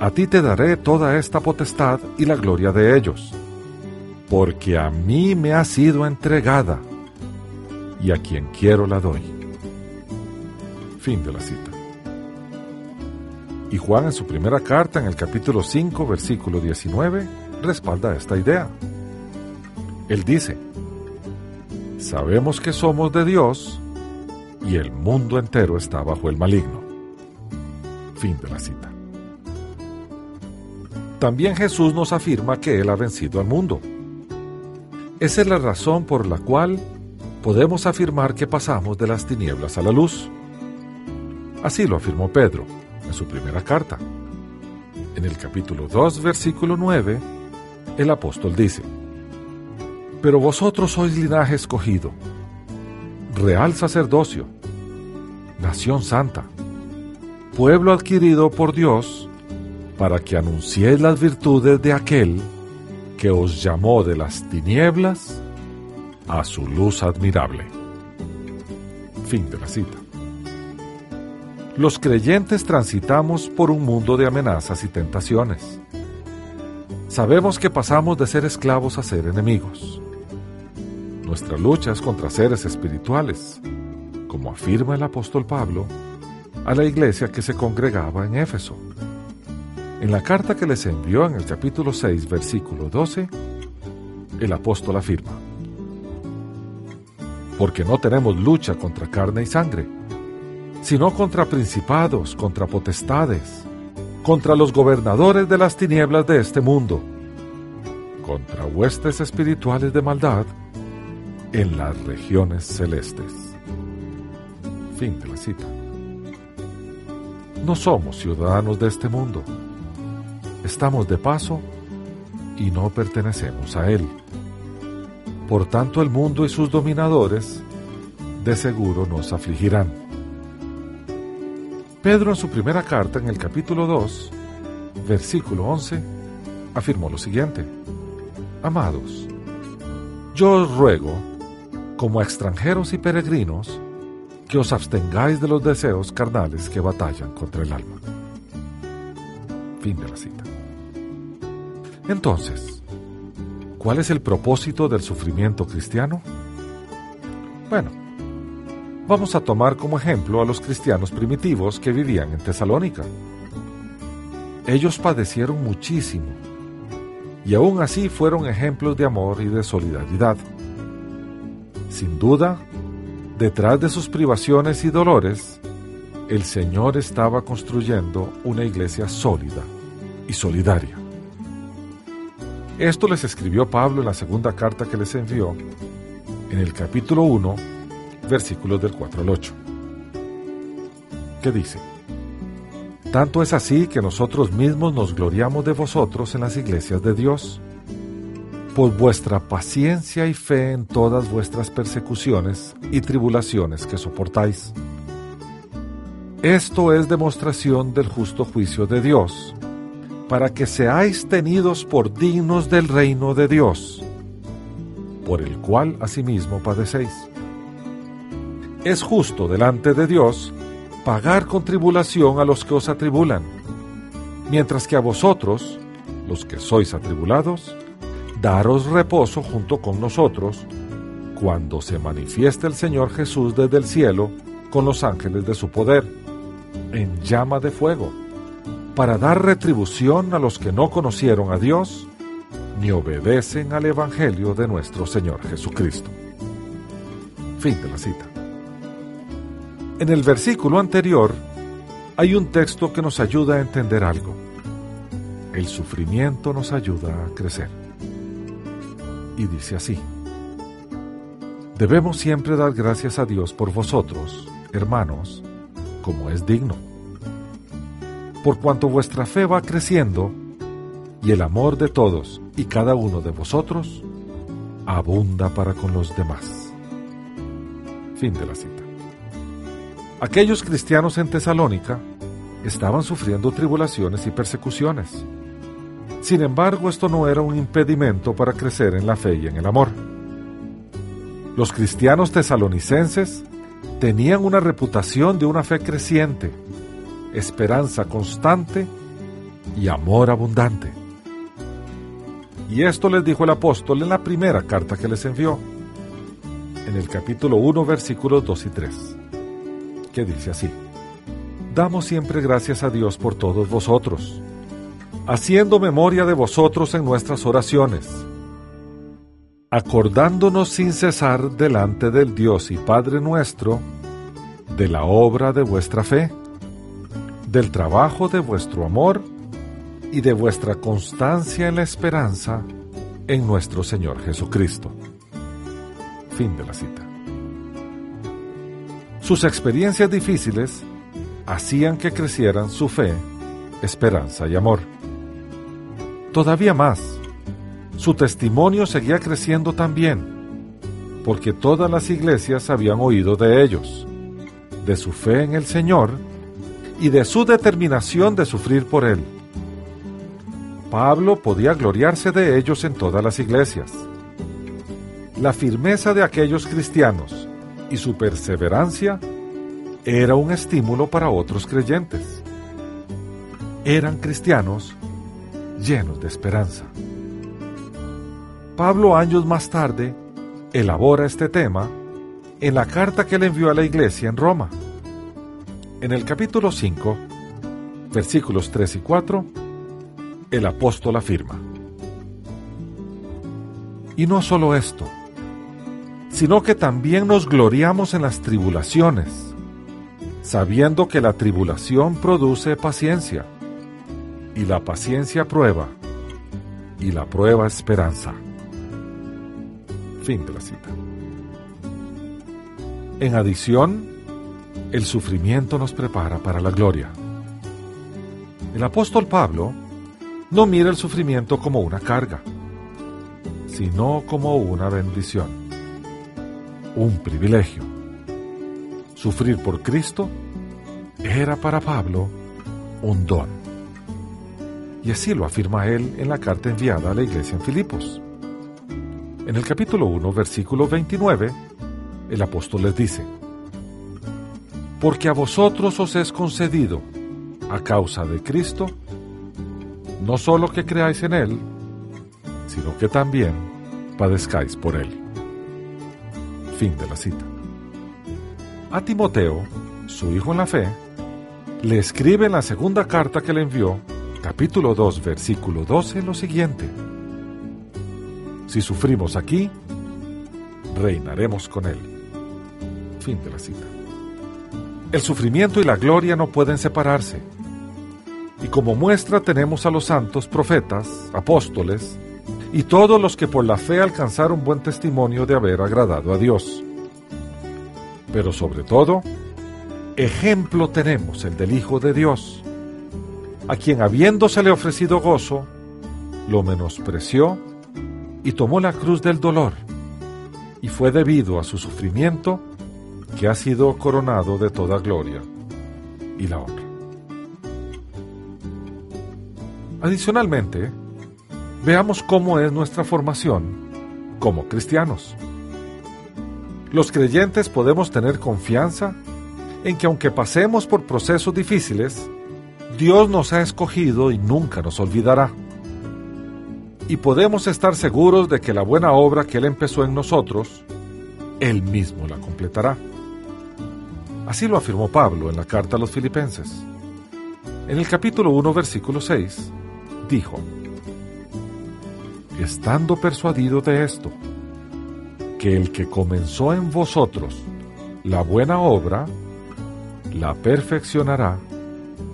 A ti te daré toda esta potestad y la gloria de ellos, porque a mí me ha sido entregada, y a quien quiero la doy. Fin de la cita. Y Juan en su primera carta, en el capítulo 5, versículo 19, respalda esta idea. Él dice, sabemos que somos de Dios y el mundo entero está bajo el maligno. Fin de la cita. También Jesús nos afirma que Él ha vencido al mundo. Esa es la razón por la cual podemos afirmar que pasamos de las tinieblas a la luz. Así lo afirmó Pedro en su primera carta. En el capítulo 2, versículo 9, el apóstol dice, Pero vosotros sois linaje escogido, real sacerdocio, nación santa, pueblo adquirido por Dios, para que anunciéis las virtudes de aquel que os llamó de las tinieblas a su luz admirable. Fin de la cita los creyentes transitamos por un mundo de amenazas y tentaciones. Sabemos que pasamos de ser esclavos a ser enemigos. Nuestra lucha es contra seres espirituales, como afirma el apóstol Pablo a la iglesia que se congregaba en Éfeso. En la carta que les envió en el capítulo 6, versículo 12, el apóstol afirma, porque no tenemos lucha contra carne y sangre, sino contra principados, contra potestades, contra los gobernadores de las tinieblas de este mundo, contra huestes espirituales de maldad en las regiones celestes. Fin de la cita. No somos ciudadanos de este mundo. Estamos de paso y no pertenecemos a él. Por tanto, el mundo y sus dominadores de seguro nos afligirán. Pedro en su primera carta, en el capítulo 2, versículo 11, afirmó lo siguiente. Amados, yo os ruego, como extranjeros y peregrinos, que os abstengáis de los deseos carnales que batallan contra el alma. Fin de la cita. Entonces, ¿cuál es el propósito del sufrimiento cristiano? Bueno, Vamos a tomar como ejemplo a los cristianos primitivos que vivían en Tesalónica. Ellos padecieron muchísimo y aún así fueron ejemplos de amor y de solidaridad. Sin duda, detrás de sus privaciones y dolores, el Señor estaba construyendo una iglesia sólida y solidaria. Esto les escribió Pablo en la segunda carta que les envió, en el capítulo 1, versículos del 4 al 8, que dice, Tanto es así que nosotros mismos nos gloriamos de vosotros en las iglesias de Dios, por vuestra paciencia y fe en todas vuestras persecuciones y tribulaciones que soportáis. Esto es demostración del justo juicio de Dios, para que seáis tenidos por dignos del reino de Dios, por el cual asimismo padecéis. Es justo delante de Dios pagar con tribulación a los que os atribulan, mientras que a vosotros, los que sois atribulados, daros reposo junto con nosotros, cuando se manifieste el Señor Jesús desde el cielo con los ángeles de su poder, en llama de fuego, para dar retribución a los que no conocieron a Dios ni obedecen al Evangelio de nuestro Señor Jesucristo. Fin de la cita. En el versículo anterior hay un texto que nos ayuda a entender algo. El sufrimiento nos ayuda a crecer. Y dice así. Debemos siempre dar gracias a Dios por vosotros, hermanos, como es digno. Por cuanto vuestra fe va creciendo y el amor de todos y cada uno de vosotros abunda para con los demás. Fin de la cita. Aquellos cristianos en Tesalónica estaban sufriendo tribulaciones y persecuciones. Sin embargo, esto no era un impedimento para crecer en la fe y en el amor. Los cristianos tesalonicenses tenían una reputación de una fe creciente, esperanza constante y amor abundante. Y esto les dijo el apóstol en la primera carta que les envió, en el capítulo 1, versículos 2 y 3 que dice así, Damos siempre gracias a Dios por todos vosotros, haciendo memoria de vosotros en nuestras oraciones, acordándonos sin cesar delante del Dios y Padre nuestro, de la obra de vuestra fe, del trabajo de vuestro amor y de vuestra constancia en la esperanza en nuestro Señor Jesucristo. Fin de la cita. Sus experiencias difíciles hacían que crecieran su fe, esperanza y amor. Todavía más, su testimonio seguía creciendo también, porque todas las iglesias habían oído de ellos, de su fe en el Señor y de su determinación de sufrir por Él. Pablo podía gloriarse de ellos en todas las iglesias. La firmeza de aquellos cristianos y su perseverancia era un estímulo para otros creyentes. Eran cristianos llenos de esperanza. Pablo años más tarde elabora este tema en la carta que le envió a la iglesia en Roma. En el capítulo 5, versículos 3 y 4, el apóstol afirma, Y no solo esto, sino que también nos gloriamos en las tribulaciones, sabiendo que la tribulación produce paciencia, y la paciencia prueba, y la prueba esperanza. Fin de la cita. En adición, el sufrimiento nos prepara para la gloria. El apóstol Pablo no mira el sufrimiento como una carga, sino como una bendición un privilegio. Sufrir por Cristo era para Pablo un don. Y así lo afirma él en la carta enviada a la iglesia en Filipos. En el capítulo 1, versículo 29, el apóstol les dice, Porque a vosotros os es concedido, a causa de Cristo, no solo que creáis en Él, sino que también padezcáis por Él. Fin de la cita. A Timoteo, su hijo en la fe, le escribe en la segunda carta que le envió, capítulo 2, versículo 12, lo siguiente. Si sufrimos aquí, reinaremos con él. Fin de la cita. El sufrimiento y la gloria no pueden separarse. Y como muestra tenemos a los santos profetas, apóstoles, y todos los que por la fe alcanzaron buen testimonio de haber agradado a Dios. Pero sobre todo, ejemplo tenemos el del Hijo de Dios, a quien habiéndosele ofrecido gozo, lo menospreció y tomó la cruz del dolor, y fue debido a su sufrimiento que ha sido coronado de toda gloria y la honra. Adicionalmente, veamos cómo es nuestra formación como cristianos. Los creyentes podemos tener confianza en que aunque pasemos por procesos difíciles, Dios nos ha escogido y nunca nos olvidará. Y podemos estar seguros de que la buena obra que Él empezó en nosotros, Él mismo la completará. Así lo afirmó Pablo en la carta a los filipenses. En el capítulo 1, versículo 6, dijo, Estando persuadido de esto, que el que comenzó en vosotros la buena obra, la perfeccionará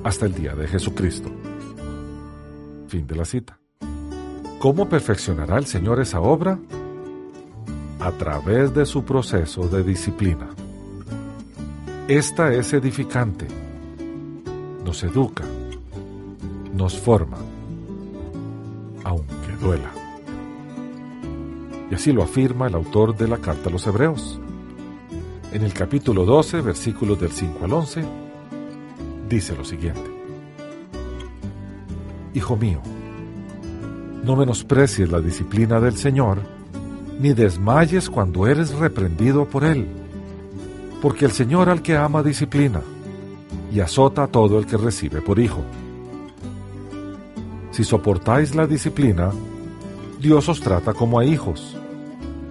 hasta el día de Jesucristo. Fin de la cita. ¿Cómo perfeccionará el Señor esa obra? A través de su proceso de disciplina. Esta es edificante, nos educa, nos forma, aunque duela. Y así lo afirma el autor de la carta a los Hebreos. En el capítulo 12, versículos del 5 al 11, dice lo siguiente. Hijo mío, no menosprecies la disciplina del Señor, ni desmayes cuando eres reprendido por Él, porque el Señor al que ama disciplina, y azota a todo el que recibe por hijo. Si soportáis la disciplina, Dios os trata como a hijos,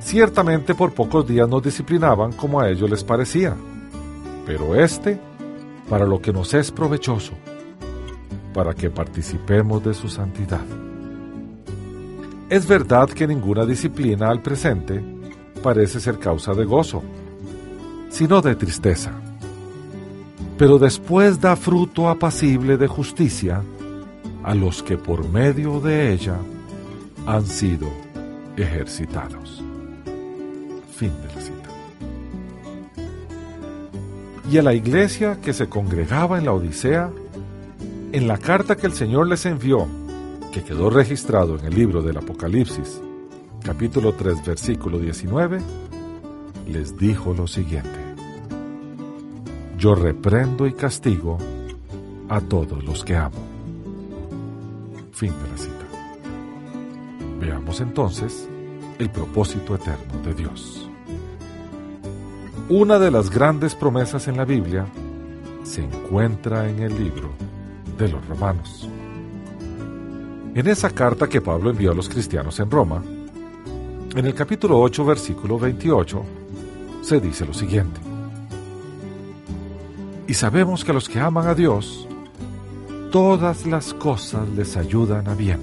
ciertamente por pocos días nos disciplinaban como a ellos les parecía, pero éste para lo que nos es provechoso, para que participemos de su santidad. Es verdad que ninguna disciplina al presente parece ser causa de gozo, sino de tristeza. Pero después da fruto apacible de justicia a los que por medio de ella han sido ejercitados. Fin de la cita y a la iglesia que se congregaba en la Odisea, en la carta que el Señor les envió, que quedó registrado en el libro del Apocalipsis, capítulo 3, versículo 19, les dijo lo siguiente. Yo reprendo y castigo a todos los que amo. Fin de la cita. Veamos entonces el propósito eterno de Dios. Una de las grandes promesas en la Biblia se encuentra en el libro de los Romanos. En esa carta que Pablo envió a los cristianos en Roma, en el capítulo 8, versículo 28, se dice lo siguiente. Y sabemos que a los que aman a Dios, todas las cosas les ayudan a bien.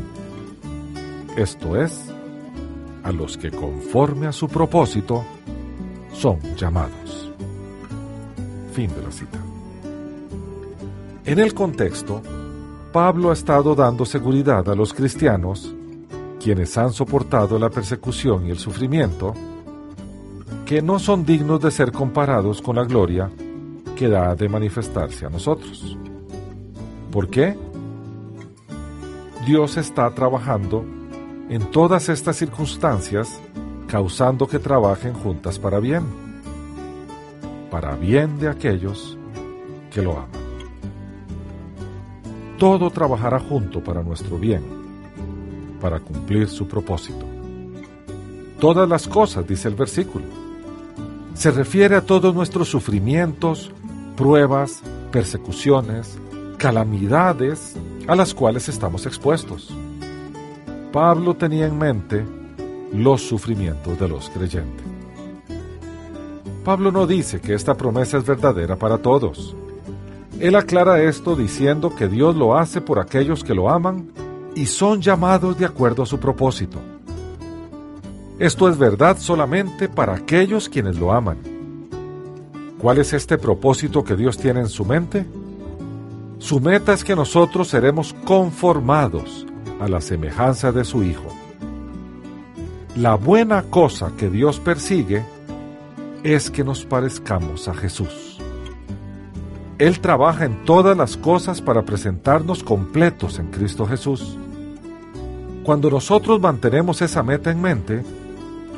Esto es, a los que conforme a su propósito, son llamados. Fin de la cita. En el contexto, Pablo ha estado dando seguridad a los cristianos, quienes han soportado la persecución y el sufrimiento, que no son dignos de ser comparados con la gloria que da de manifestarse a nosotros. ¿Por qué? Dios está trabajando en todas estas circunstancias causando que trabajen juntas para bien, para bien de aquellos que lo aman. Todo trabajará junto para nuestro bien, para cumplir su propósito. Todas las cosas, dice el versículo. Se refiere a todos nuestros sufrimientos, pruebas, persecuciones, calamidades a las cuales estamos expuestos. Pablo tenía en mente los sufrimientos de los creyentes. Pablo no dice que esta promesa es verdadera para todos, Él aclara esto diciendo que Dios lo hace por aquellos que lo aman y son llamados de acuerdo a su propósito. Esto es verdad solamente para aquellos quienes lo aman. ¿Cuál es este propósito que Dios tiene en su mente? Su meta es que nosotros seremos conformados a la semejanza de su Hijo. La buena cosa que Dios persigue es que nos parezcamos a Jesús. Él trabaja en todas las cosas para presentarnos completos en Cristo Jesús. Cuando nosotros mantenemos esa meta en mente,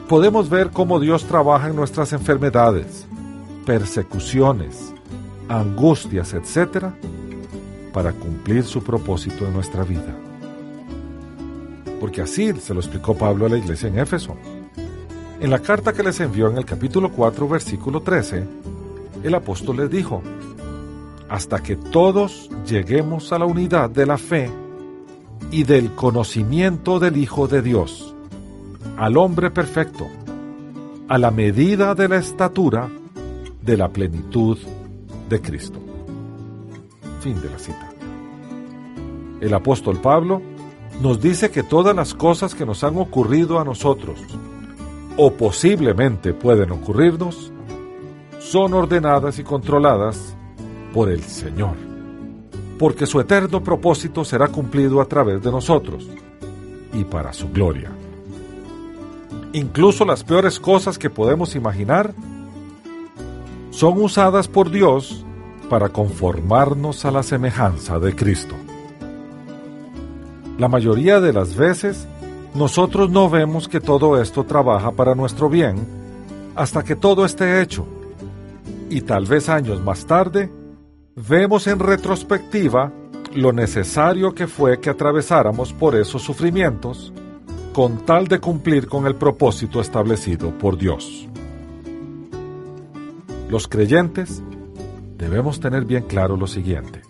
podemos ver cómo Dios trabaja en nuestras enfermedades, persecuciones, angustias, etc., para cumplir su propósito en nuestra vida. Porque así se lo explicó Pablo a la iglesia en Éfeso. En la carta que les envió en el capítulo 4, versículo 13, el apóstol les dijo, hasta que todos lleguemos a la unidad de la fe y del conocimiento del Hijo de Dios, al hombre perfecto, a la medida de la estatura de la plenitud de Cristo. Fin de la cita. El apóstol Pablo nos dice que todas las cosas que nos han ocurrido a nosotros, o posiblemente pueden ocurrirnos, son ordenadas y controladas por el Señor, porque su eterno propósito será cumplido a través de nosotros y para su gloria. Incluso las peores cosas que podemos imaginar son usadas por Dios para conformarnos a la semejanza de Cristo. La mayoría de las veces, nosotros no vemos que todo esto trabaja para nuestro bien hasta que todo esté hecho. Y tal vez años más tarde, vemos en retrospectiva lo necesario que fue que atravesáramos por esos sufrimientos con tal de cumplir con el propósito establecido por Dios. Los creyentes debemos tener bien claro lo siguiente.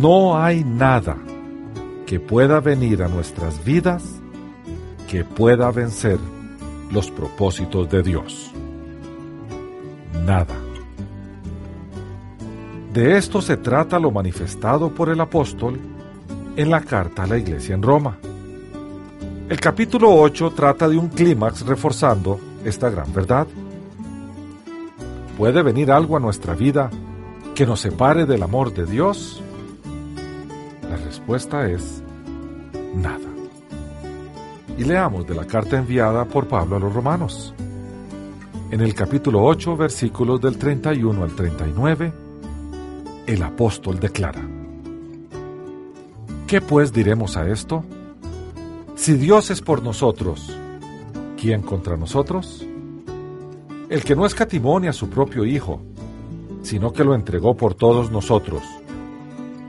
No hay nada que pueda venir a nuestras vidas que pueda vencer los propósitos de Dios. Nada. De esto se trata lo manifestado por el apóstol en la carta a la iglesia en Roma. El capítulo 8 trata de un clímax reforzando esta gran verdad. ¿Puede venir algo a nuestra vida que nos separe del amor de Dios? Respuesta es nada. Y leamos de la carta enviada por Pablo a los romanos. En el capítulo 8, versículos del 31 al 39, el apóstol declara, ¿Qué pues diremos a esto? Si Dios es por nosotros, ¿quién contra nosotros? el que no escatimó a su propio Hijo, sino que lo entregó por todos nosotros,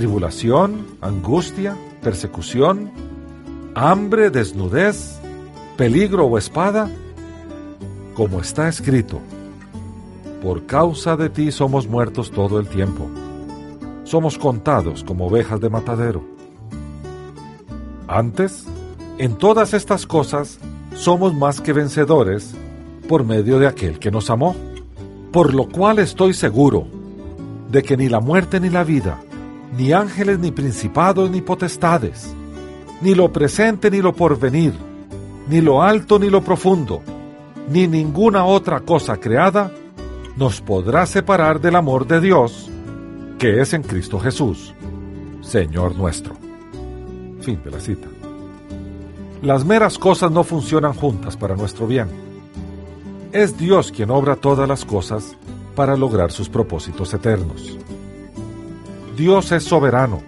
¿Tribulación, angustia, persecución, hambre, desnudez, peligro o espada? Como está escrito, por causa de ti somos muertos todo el tiempo. Somos contados como ovejas de matadero. Antes, en todas estas cosas, somos más que vencedores por medio de aquel que nos amó. Por lo cual estoy seguro de que ni la muerte ni la vida, ni ángeles ni principados ni potestades, ni lo presente ni lo porvenir, ni lo alto ni lo profundo, ni ninguna otra cosa creada, nos podrá separar del amor de Dios, que es en Cristo Jesús, Señor nuestro. Fin de la cita. Las meras cosas no funcionan juntas para nuestro bien. Es Dios quien obra todas las cosas para lograr sus propósitos eternos. Dios es soberano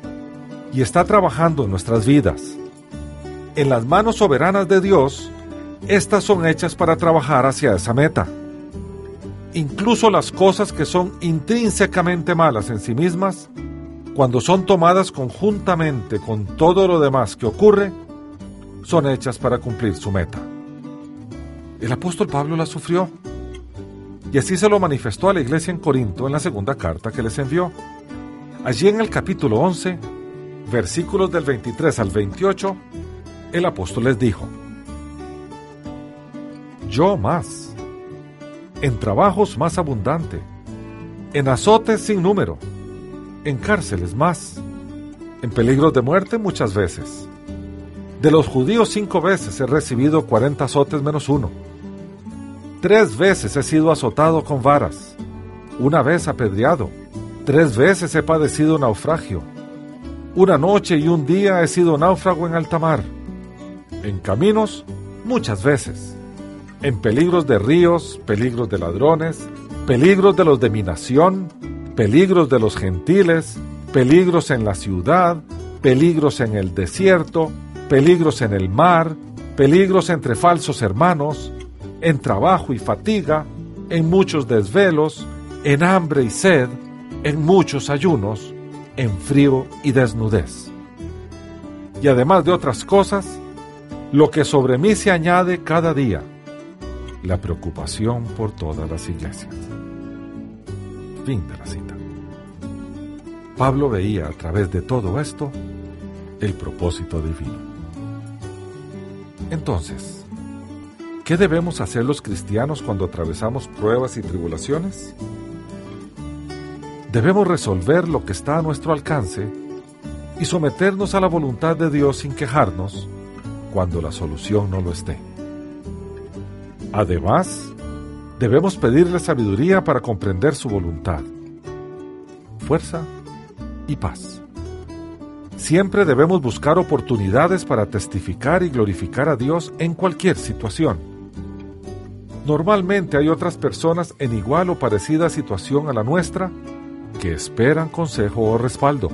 y está trabajando en nuestras vidas. En las manos soberanas de Dios, estas son hechas para trabajar hacia esa meta. Incluso las cosas que son intrínsecamente malas en sí mismas cuando son tomadas conjuntamente con todo lo demás que ocurre, son hechas para cumplir su meta. El apóstol Pablo la sufrió y así se lo manifestó a la iglesia en Corinto en la segunda carta que les envió. Allí en el capítulo 11, versículos del 23 al 28, el apóstol les dijo, Yo más, en trabajos más abundante, en azotes sin número, en cárceles más, en peligros de muerte muchas veces. De los judíos cinco veces he recibido cuarenta azotes menos uno. Tres veces he sido azotado con varas, una vez apedreado, tres veces he padecido naufragio, una noche y un día he sido náufrago en alta mar, en caminos muchas veces, en peligros de ríos, peligros de ladrones, peligros de los de mi nación, peligros de los gentiles, peligros en la ciudad, peligros en el desierto, peligros en el mar, peligros entre falsos hermanos, en trabajo y fatiga, en muchos desvelos, en hambre y sed, en muchos ayunos, en frío y desnudez. Y además de otras cosas, lo que sobre mí se añade cada día, la preocupación por todas las iglesias. Fin de la cita. Pablo veía a través de todo esto el propósito divino. Entonces, ¿qué debemos hacer los cristianos cuando atravesamos pruebas y tribulaciones? Debemos resolver lo que está a nuestro alcance y someternos a la voluntad de Dios sin quejarnos cuando la solución no lo esté. Además, debemos pedirle sabiduría para comprender su voluntad, fuerza y paz. Siempre debemos buscar oportunidades para testificar y glorificar a Dios en cualquier situación. Normalmente hay otras personas en igual o parecida situación a la nuestra que esperan consejo o respaldo.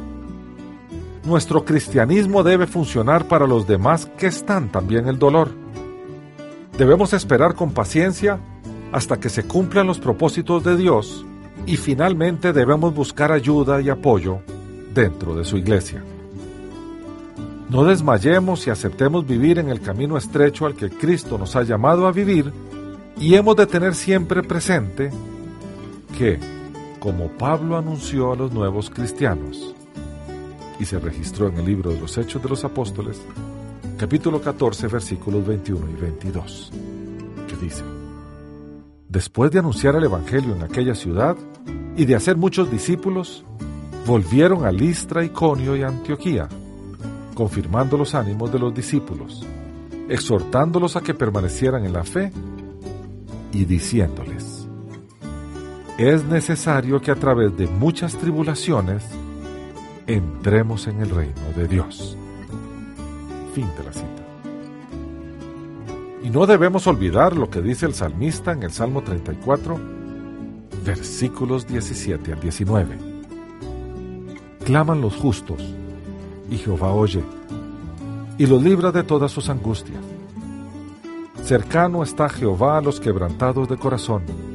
Nuestro cristianismo debe funcionar para los demás que están también el dolor. Debemos esperar con paciencia hasta que se cumplan los propósitos de Dios y finalmente debemos buscar ayuda y apoyo dentro de su iglesia. No desmayemos y aceptemos vivir en el camino estrecho al que Cristo nos ha llamado a vivir y hemos de tener siempre presente que, como Pablo anunció a los nuevos cristianos, y se registró en el libro de los Hechos de los Apóstoles, capítulo 14, versículos 21 y 22, que dice, Después de anunciar el Evangelio en aquella ciudad y de hacer muchos discípulos, volvieron a Listra, Iconio y Antioquía, confirmando los ánimos de los discípulos, exhortándolos a que permanecieran en la fe y diciéndoles, es necesario que a través de muchas tribulaciones entremos en el reino de Dios. Fin de la cita. Y no debemos olvidar lo que dice el salmista en el Salmo 34, versículos 17 al 19. Claman los justos, y Jehová oye, y los libra de todas sus angustias. Cercano está Jehová a los quebrantados de corazón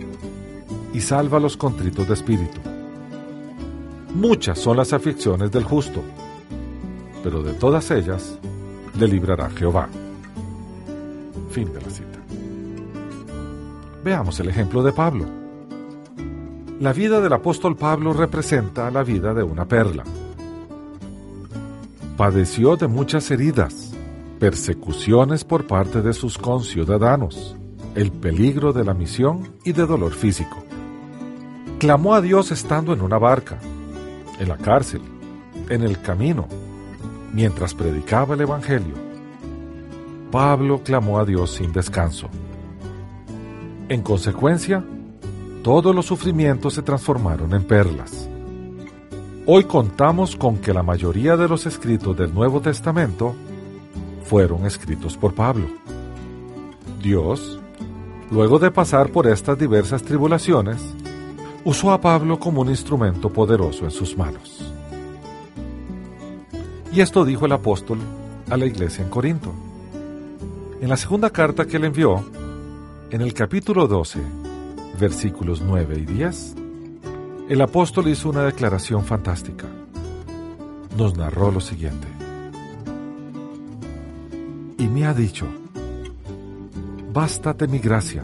y salva los contritos de espíritu. Muchas son las aflicciones del justo, pero de todas ellas le librará Jehová. Fin de la cita. Veamos el ejemplo de Pablo. La vida del apóstol Pablo representa la vida de una perla. Padeció de muchas heridas, persecuciones por parte de sus conciudadanos, el peligro de la misión y de dolor físico clamó a Dios estando en una barca, en la cárcel, en el camino, mientras predicaba el Evangelio. Pablo clamó a Dios sin descanso. En consecuencia, todos los sufrimientos se transformaron en perlas. Hoy contamos con que la mayoría de los escritos del Nuevo Testamento fueron escritos por Pablo. Dios, luego de pasar por estas diversas tribulaciones, usó a Pablo como un instrumento poderoso en sus manos. Y esto dijo el apóstol a la iglesia en Corinto. En la segunda carta que le envió, en el capítulo 12, versículos 9 y 10, el apóstol hizo una declaración fantástica. nos narró lo siguiente. Y me ha dicho, bástate mi gracia,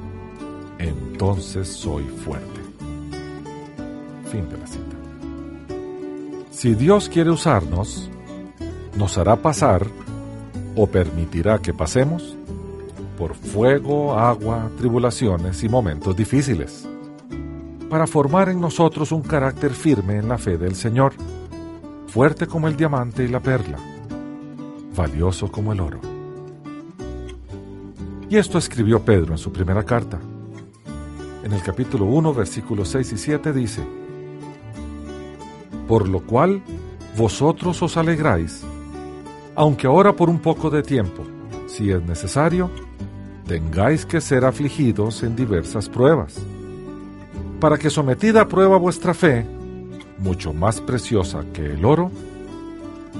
entonces soy fuerte. Fin de la cita. Si Dios quiere usarnos, nos hará pasar o permitirá que pasemos por fuego, agua, tribulaciones y momentos difíciles para formar en nosotros un carácter firme en la fe del Señor, fuerte como el diamante y la perla, valioso como el oro. Y esto escribió Pedro en su primera carta. En el capítulo 1, versículos 6 y 7 dice, Por lo cual vosotros os alegráis, aunque ahora por un poco de tiempo, si es necesario, tengáis que ser afligidos en diversas pruebas para que sometida a prueba vuestra fe, mucho más preciosa que el oro,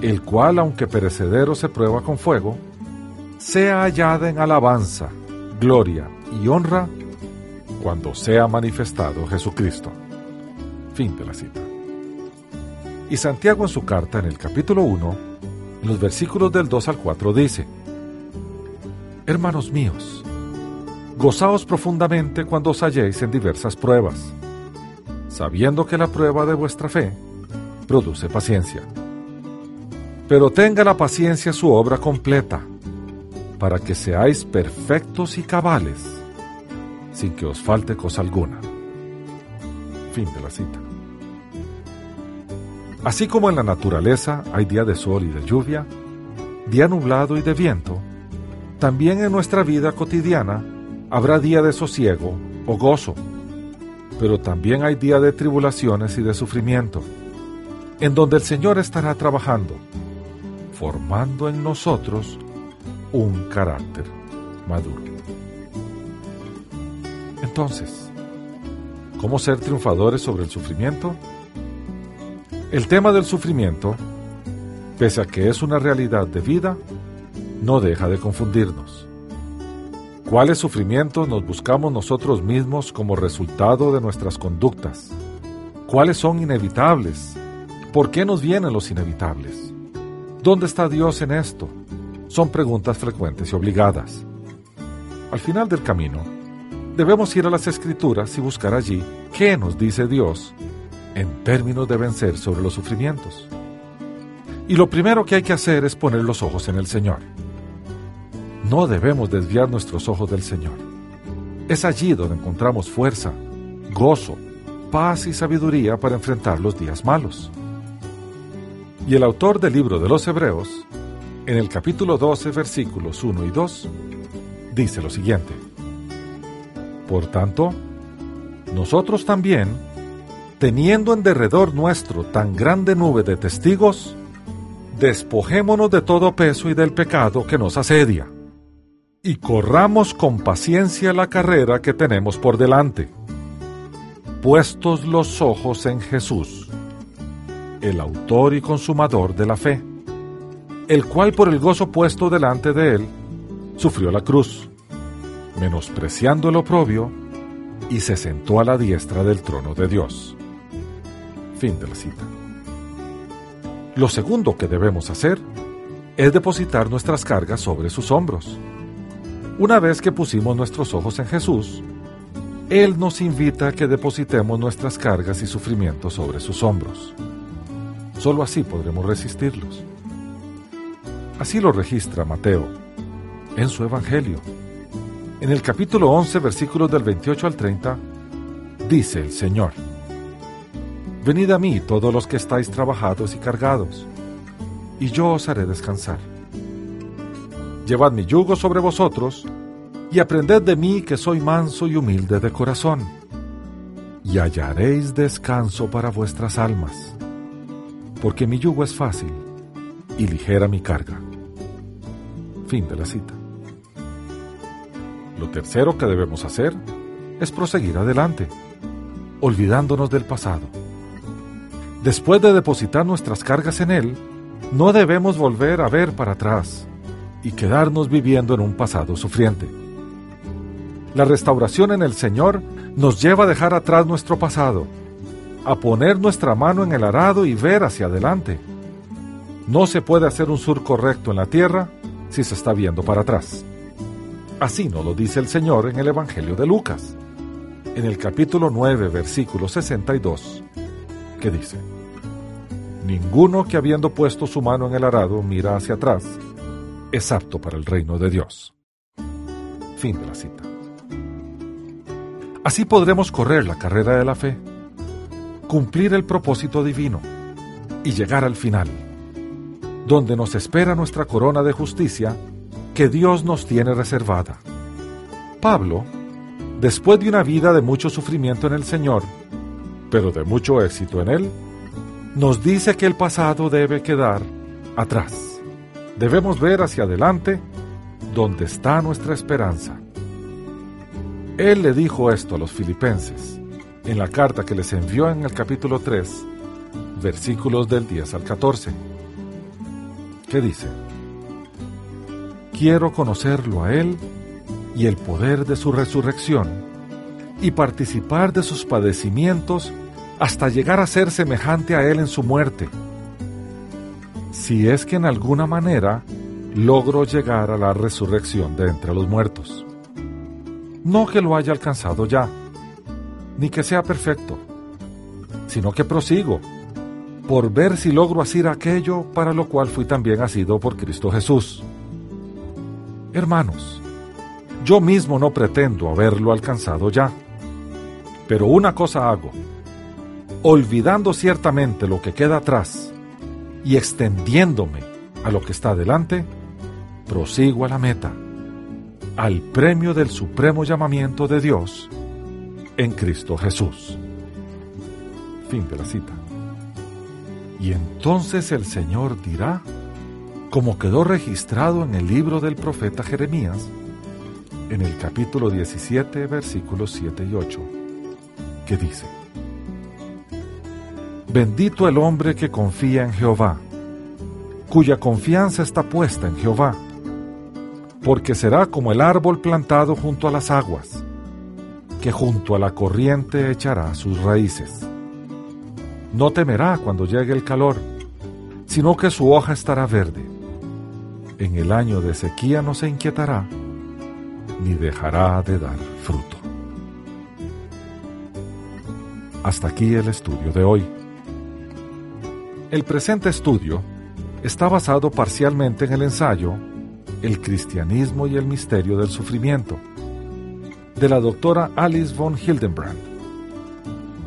el cual, aunque perecedero se prueba con fuego, sea hallada en alabanza, gloria y honra cuando sea manifestado Jesucristo. Fin de la cita. Y Santiago en su carta en el capítulo 1, en los versículos del 2 al 4 dice, Hermanos míos, Gozaos profundamente cuando os halléis en diversas pruebas, sabiendo que la prueba de vuestra fe produce paciencia. Pero tenga la paciencia su obra completa, para que seáis perfectos y cabales, sin que os falte cosa alguna. Fin de la cita. Así como en la naturaleza hay día de sol y de lluvia, día nublado y de viento, también en nuestra vida cotidiana Habrá día de sosiego o gozo, pero también hay día de tribulaciones y de sufrimiento, en donde el Señor estará trabajando, formando en nosotros un carácter maduro. Entonces, ¿cómo ser triunfadores sobre el sufrimiento? El tema del sufrimiento, pese a que es una realidad de vida, no deja de confundirnos. ¿Cuáles sufrimientos nos buscamos nosotros mismos como resultado de nuestras conductas? ¿Cuáles son inevitables? ¿Por qué nos vienen los inevitables? ¿Dónde está Dios en esto? Son preguntas frecuentes y obligadas. Al final del camino, debemos ir a las escrituras y buscar allí qué nos dice Dios en términos de vencer sobre los sufrimientos. Y lo primero que hay que hacer es poner los ojos en el Señor. No debemos desviar nuestros ojos del Señor. Es allí donde encontramos fuerza, gozo, paz y sabiduría para enfrentar los días malos. Y el autor del libro de los Hebreos, en el capítulo 12, versículos 1 y 2, dice lo siguiente. Por tanto, nosotros también, teniendo en derredor nuestro tan grande nube de testigos, despojémonos de todo peso y del pecado que nos asedia y corramos con paciencia la carrera que tenemos por delante, puestos los ojos en Jesús, el autor y consumador de la fe, el cual por el gozo puesto delante de él, sufrió la cruz, menospreciando el oprobio, y se sentó a la diestra del trono de Dios. Fin de la cita. Lo segundo que debemos hacer es depositar nuestras cargas sobre sus hombros una vez que pusimos nuestros ojos en Jesús, Él nos invita a que depositemos nuestras cargas y sufrimientos sobre sus hombros. Solo así podremos resistirlos. Así lo registra Mateo en su Evangelio. En el capítulo 11, versículos del 28 al 30, dice el Señor, Venid a mí todos los que estáis trabajados y cargados, y yo os haré descansar. Llevad mi yugo sobre vosotros, y aprended de mí que soy manso y humilde de corazón, y hallaréis descanso para vuestras almas, porque mi yugo es fácil y ligera mi carga. Fin de la cita. Lo tercero que debemos hacer es proseguir adelante, olvidándonos del pasado. Después de depositar nuestras cargas en Él, no debemos volver a ver para atrás y quedarnos viviendo en un pasado sufriente. La restauración en el Señor nos lleva a dejar atrás nuestro pasado, a poner nuestra mano en el arado y ver hacia adelante. No se puede hacer un surco recto en la tierra si se está viendo para atrás. Así nos lo dice el Señor en el Evangelio de Lucas, en el capítulo 9, versículo 62, que dice, Ninguno que habiendo puesto su mano en el arado mira hacia atrás, es apto para el reino de Dios. Fin de la cita. Así podremos correr la carrera de la fe, cumplir el propósito divino y llegar al final, donde nos espera nuestra corona de justicia que Dios nos tiene reservada. Pablo, después de una vida de mucho sufrimiento en el Señor, pero de mucho éxito en Él, nos dice que el pasado debe quedar atrás. Debemos ver hacia adelante donde está nuestra esperanza. Él le dijo esto a los filipenses en la carta que les envió en el capítulo 3, versículos del 10 al 14. ¿Qué dice? Quiero conocerlo a Él y el poder de su resurrección y participar de sus padecimientos hasta llegar a ser semejante a Él en su muerte, si es que en alguna manera logro llegar a la resurrección de entre los muertos. No que lo haya alcanzado ya, ni que sea perfecto, sino que prosigo, por ver si logro hacer aquello para lo cual fui también asido por Cristo Jesús. Hermanos, yo mismo no pretendo haberlo alcanzado ya, pero una cosa hago, olvidando ciertamente lo que queda atrás y extendiéndome a lo que está delante, prosigo a la meta, al premio del supremo llamamiento de Dios en Cristo Jesús. Fin de la cita. Y entonces el Señor dirá, como quedó registrado en el libro del profeta Jeremías, en el capítulo 17, versículos 7 y 8, que dice, Bendito el hombre que confía en Jehová, cuya confianza está puesta en Jehová, porque será como el árbol plantado junto a las aguas, que junto a la corriente echará sus raíces. No temerá cuando llegue el calor, sino que su hoja estará verde. En el año de sequía no se inquietará, ni dejará de dar fruto. Hasta aquí el estudio de hoy. El presente estudio está basado parcialmente en el ensayo El cristianismo y el misterio del sufrimiento de la doctora Alice von Hildenbrand.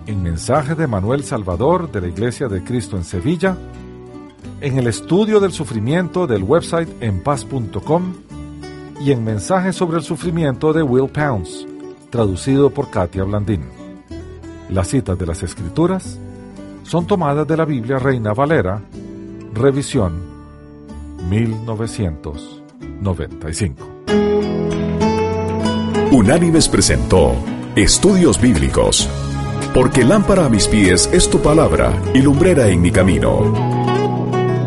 En mensaje de Manuel Salvador de la Iglesia de Cristo en Sevilla, en el estudio del sufrimiento del website enpaz.com y en mensaje sobre el sufrimiento de Will Pounds, traducido por Katia Blandín. Las citas de las Escrituras son tomadas de la Biblia Reina Valera, revisión 1995. Unánimes presentó Estudios Bíblicos, porque lámpara a mis pies es tu palabra y lumbrera en mi camino.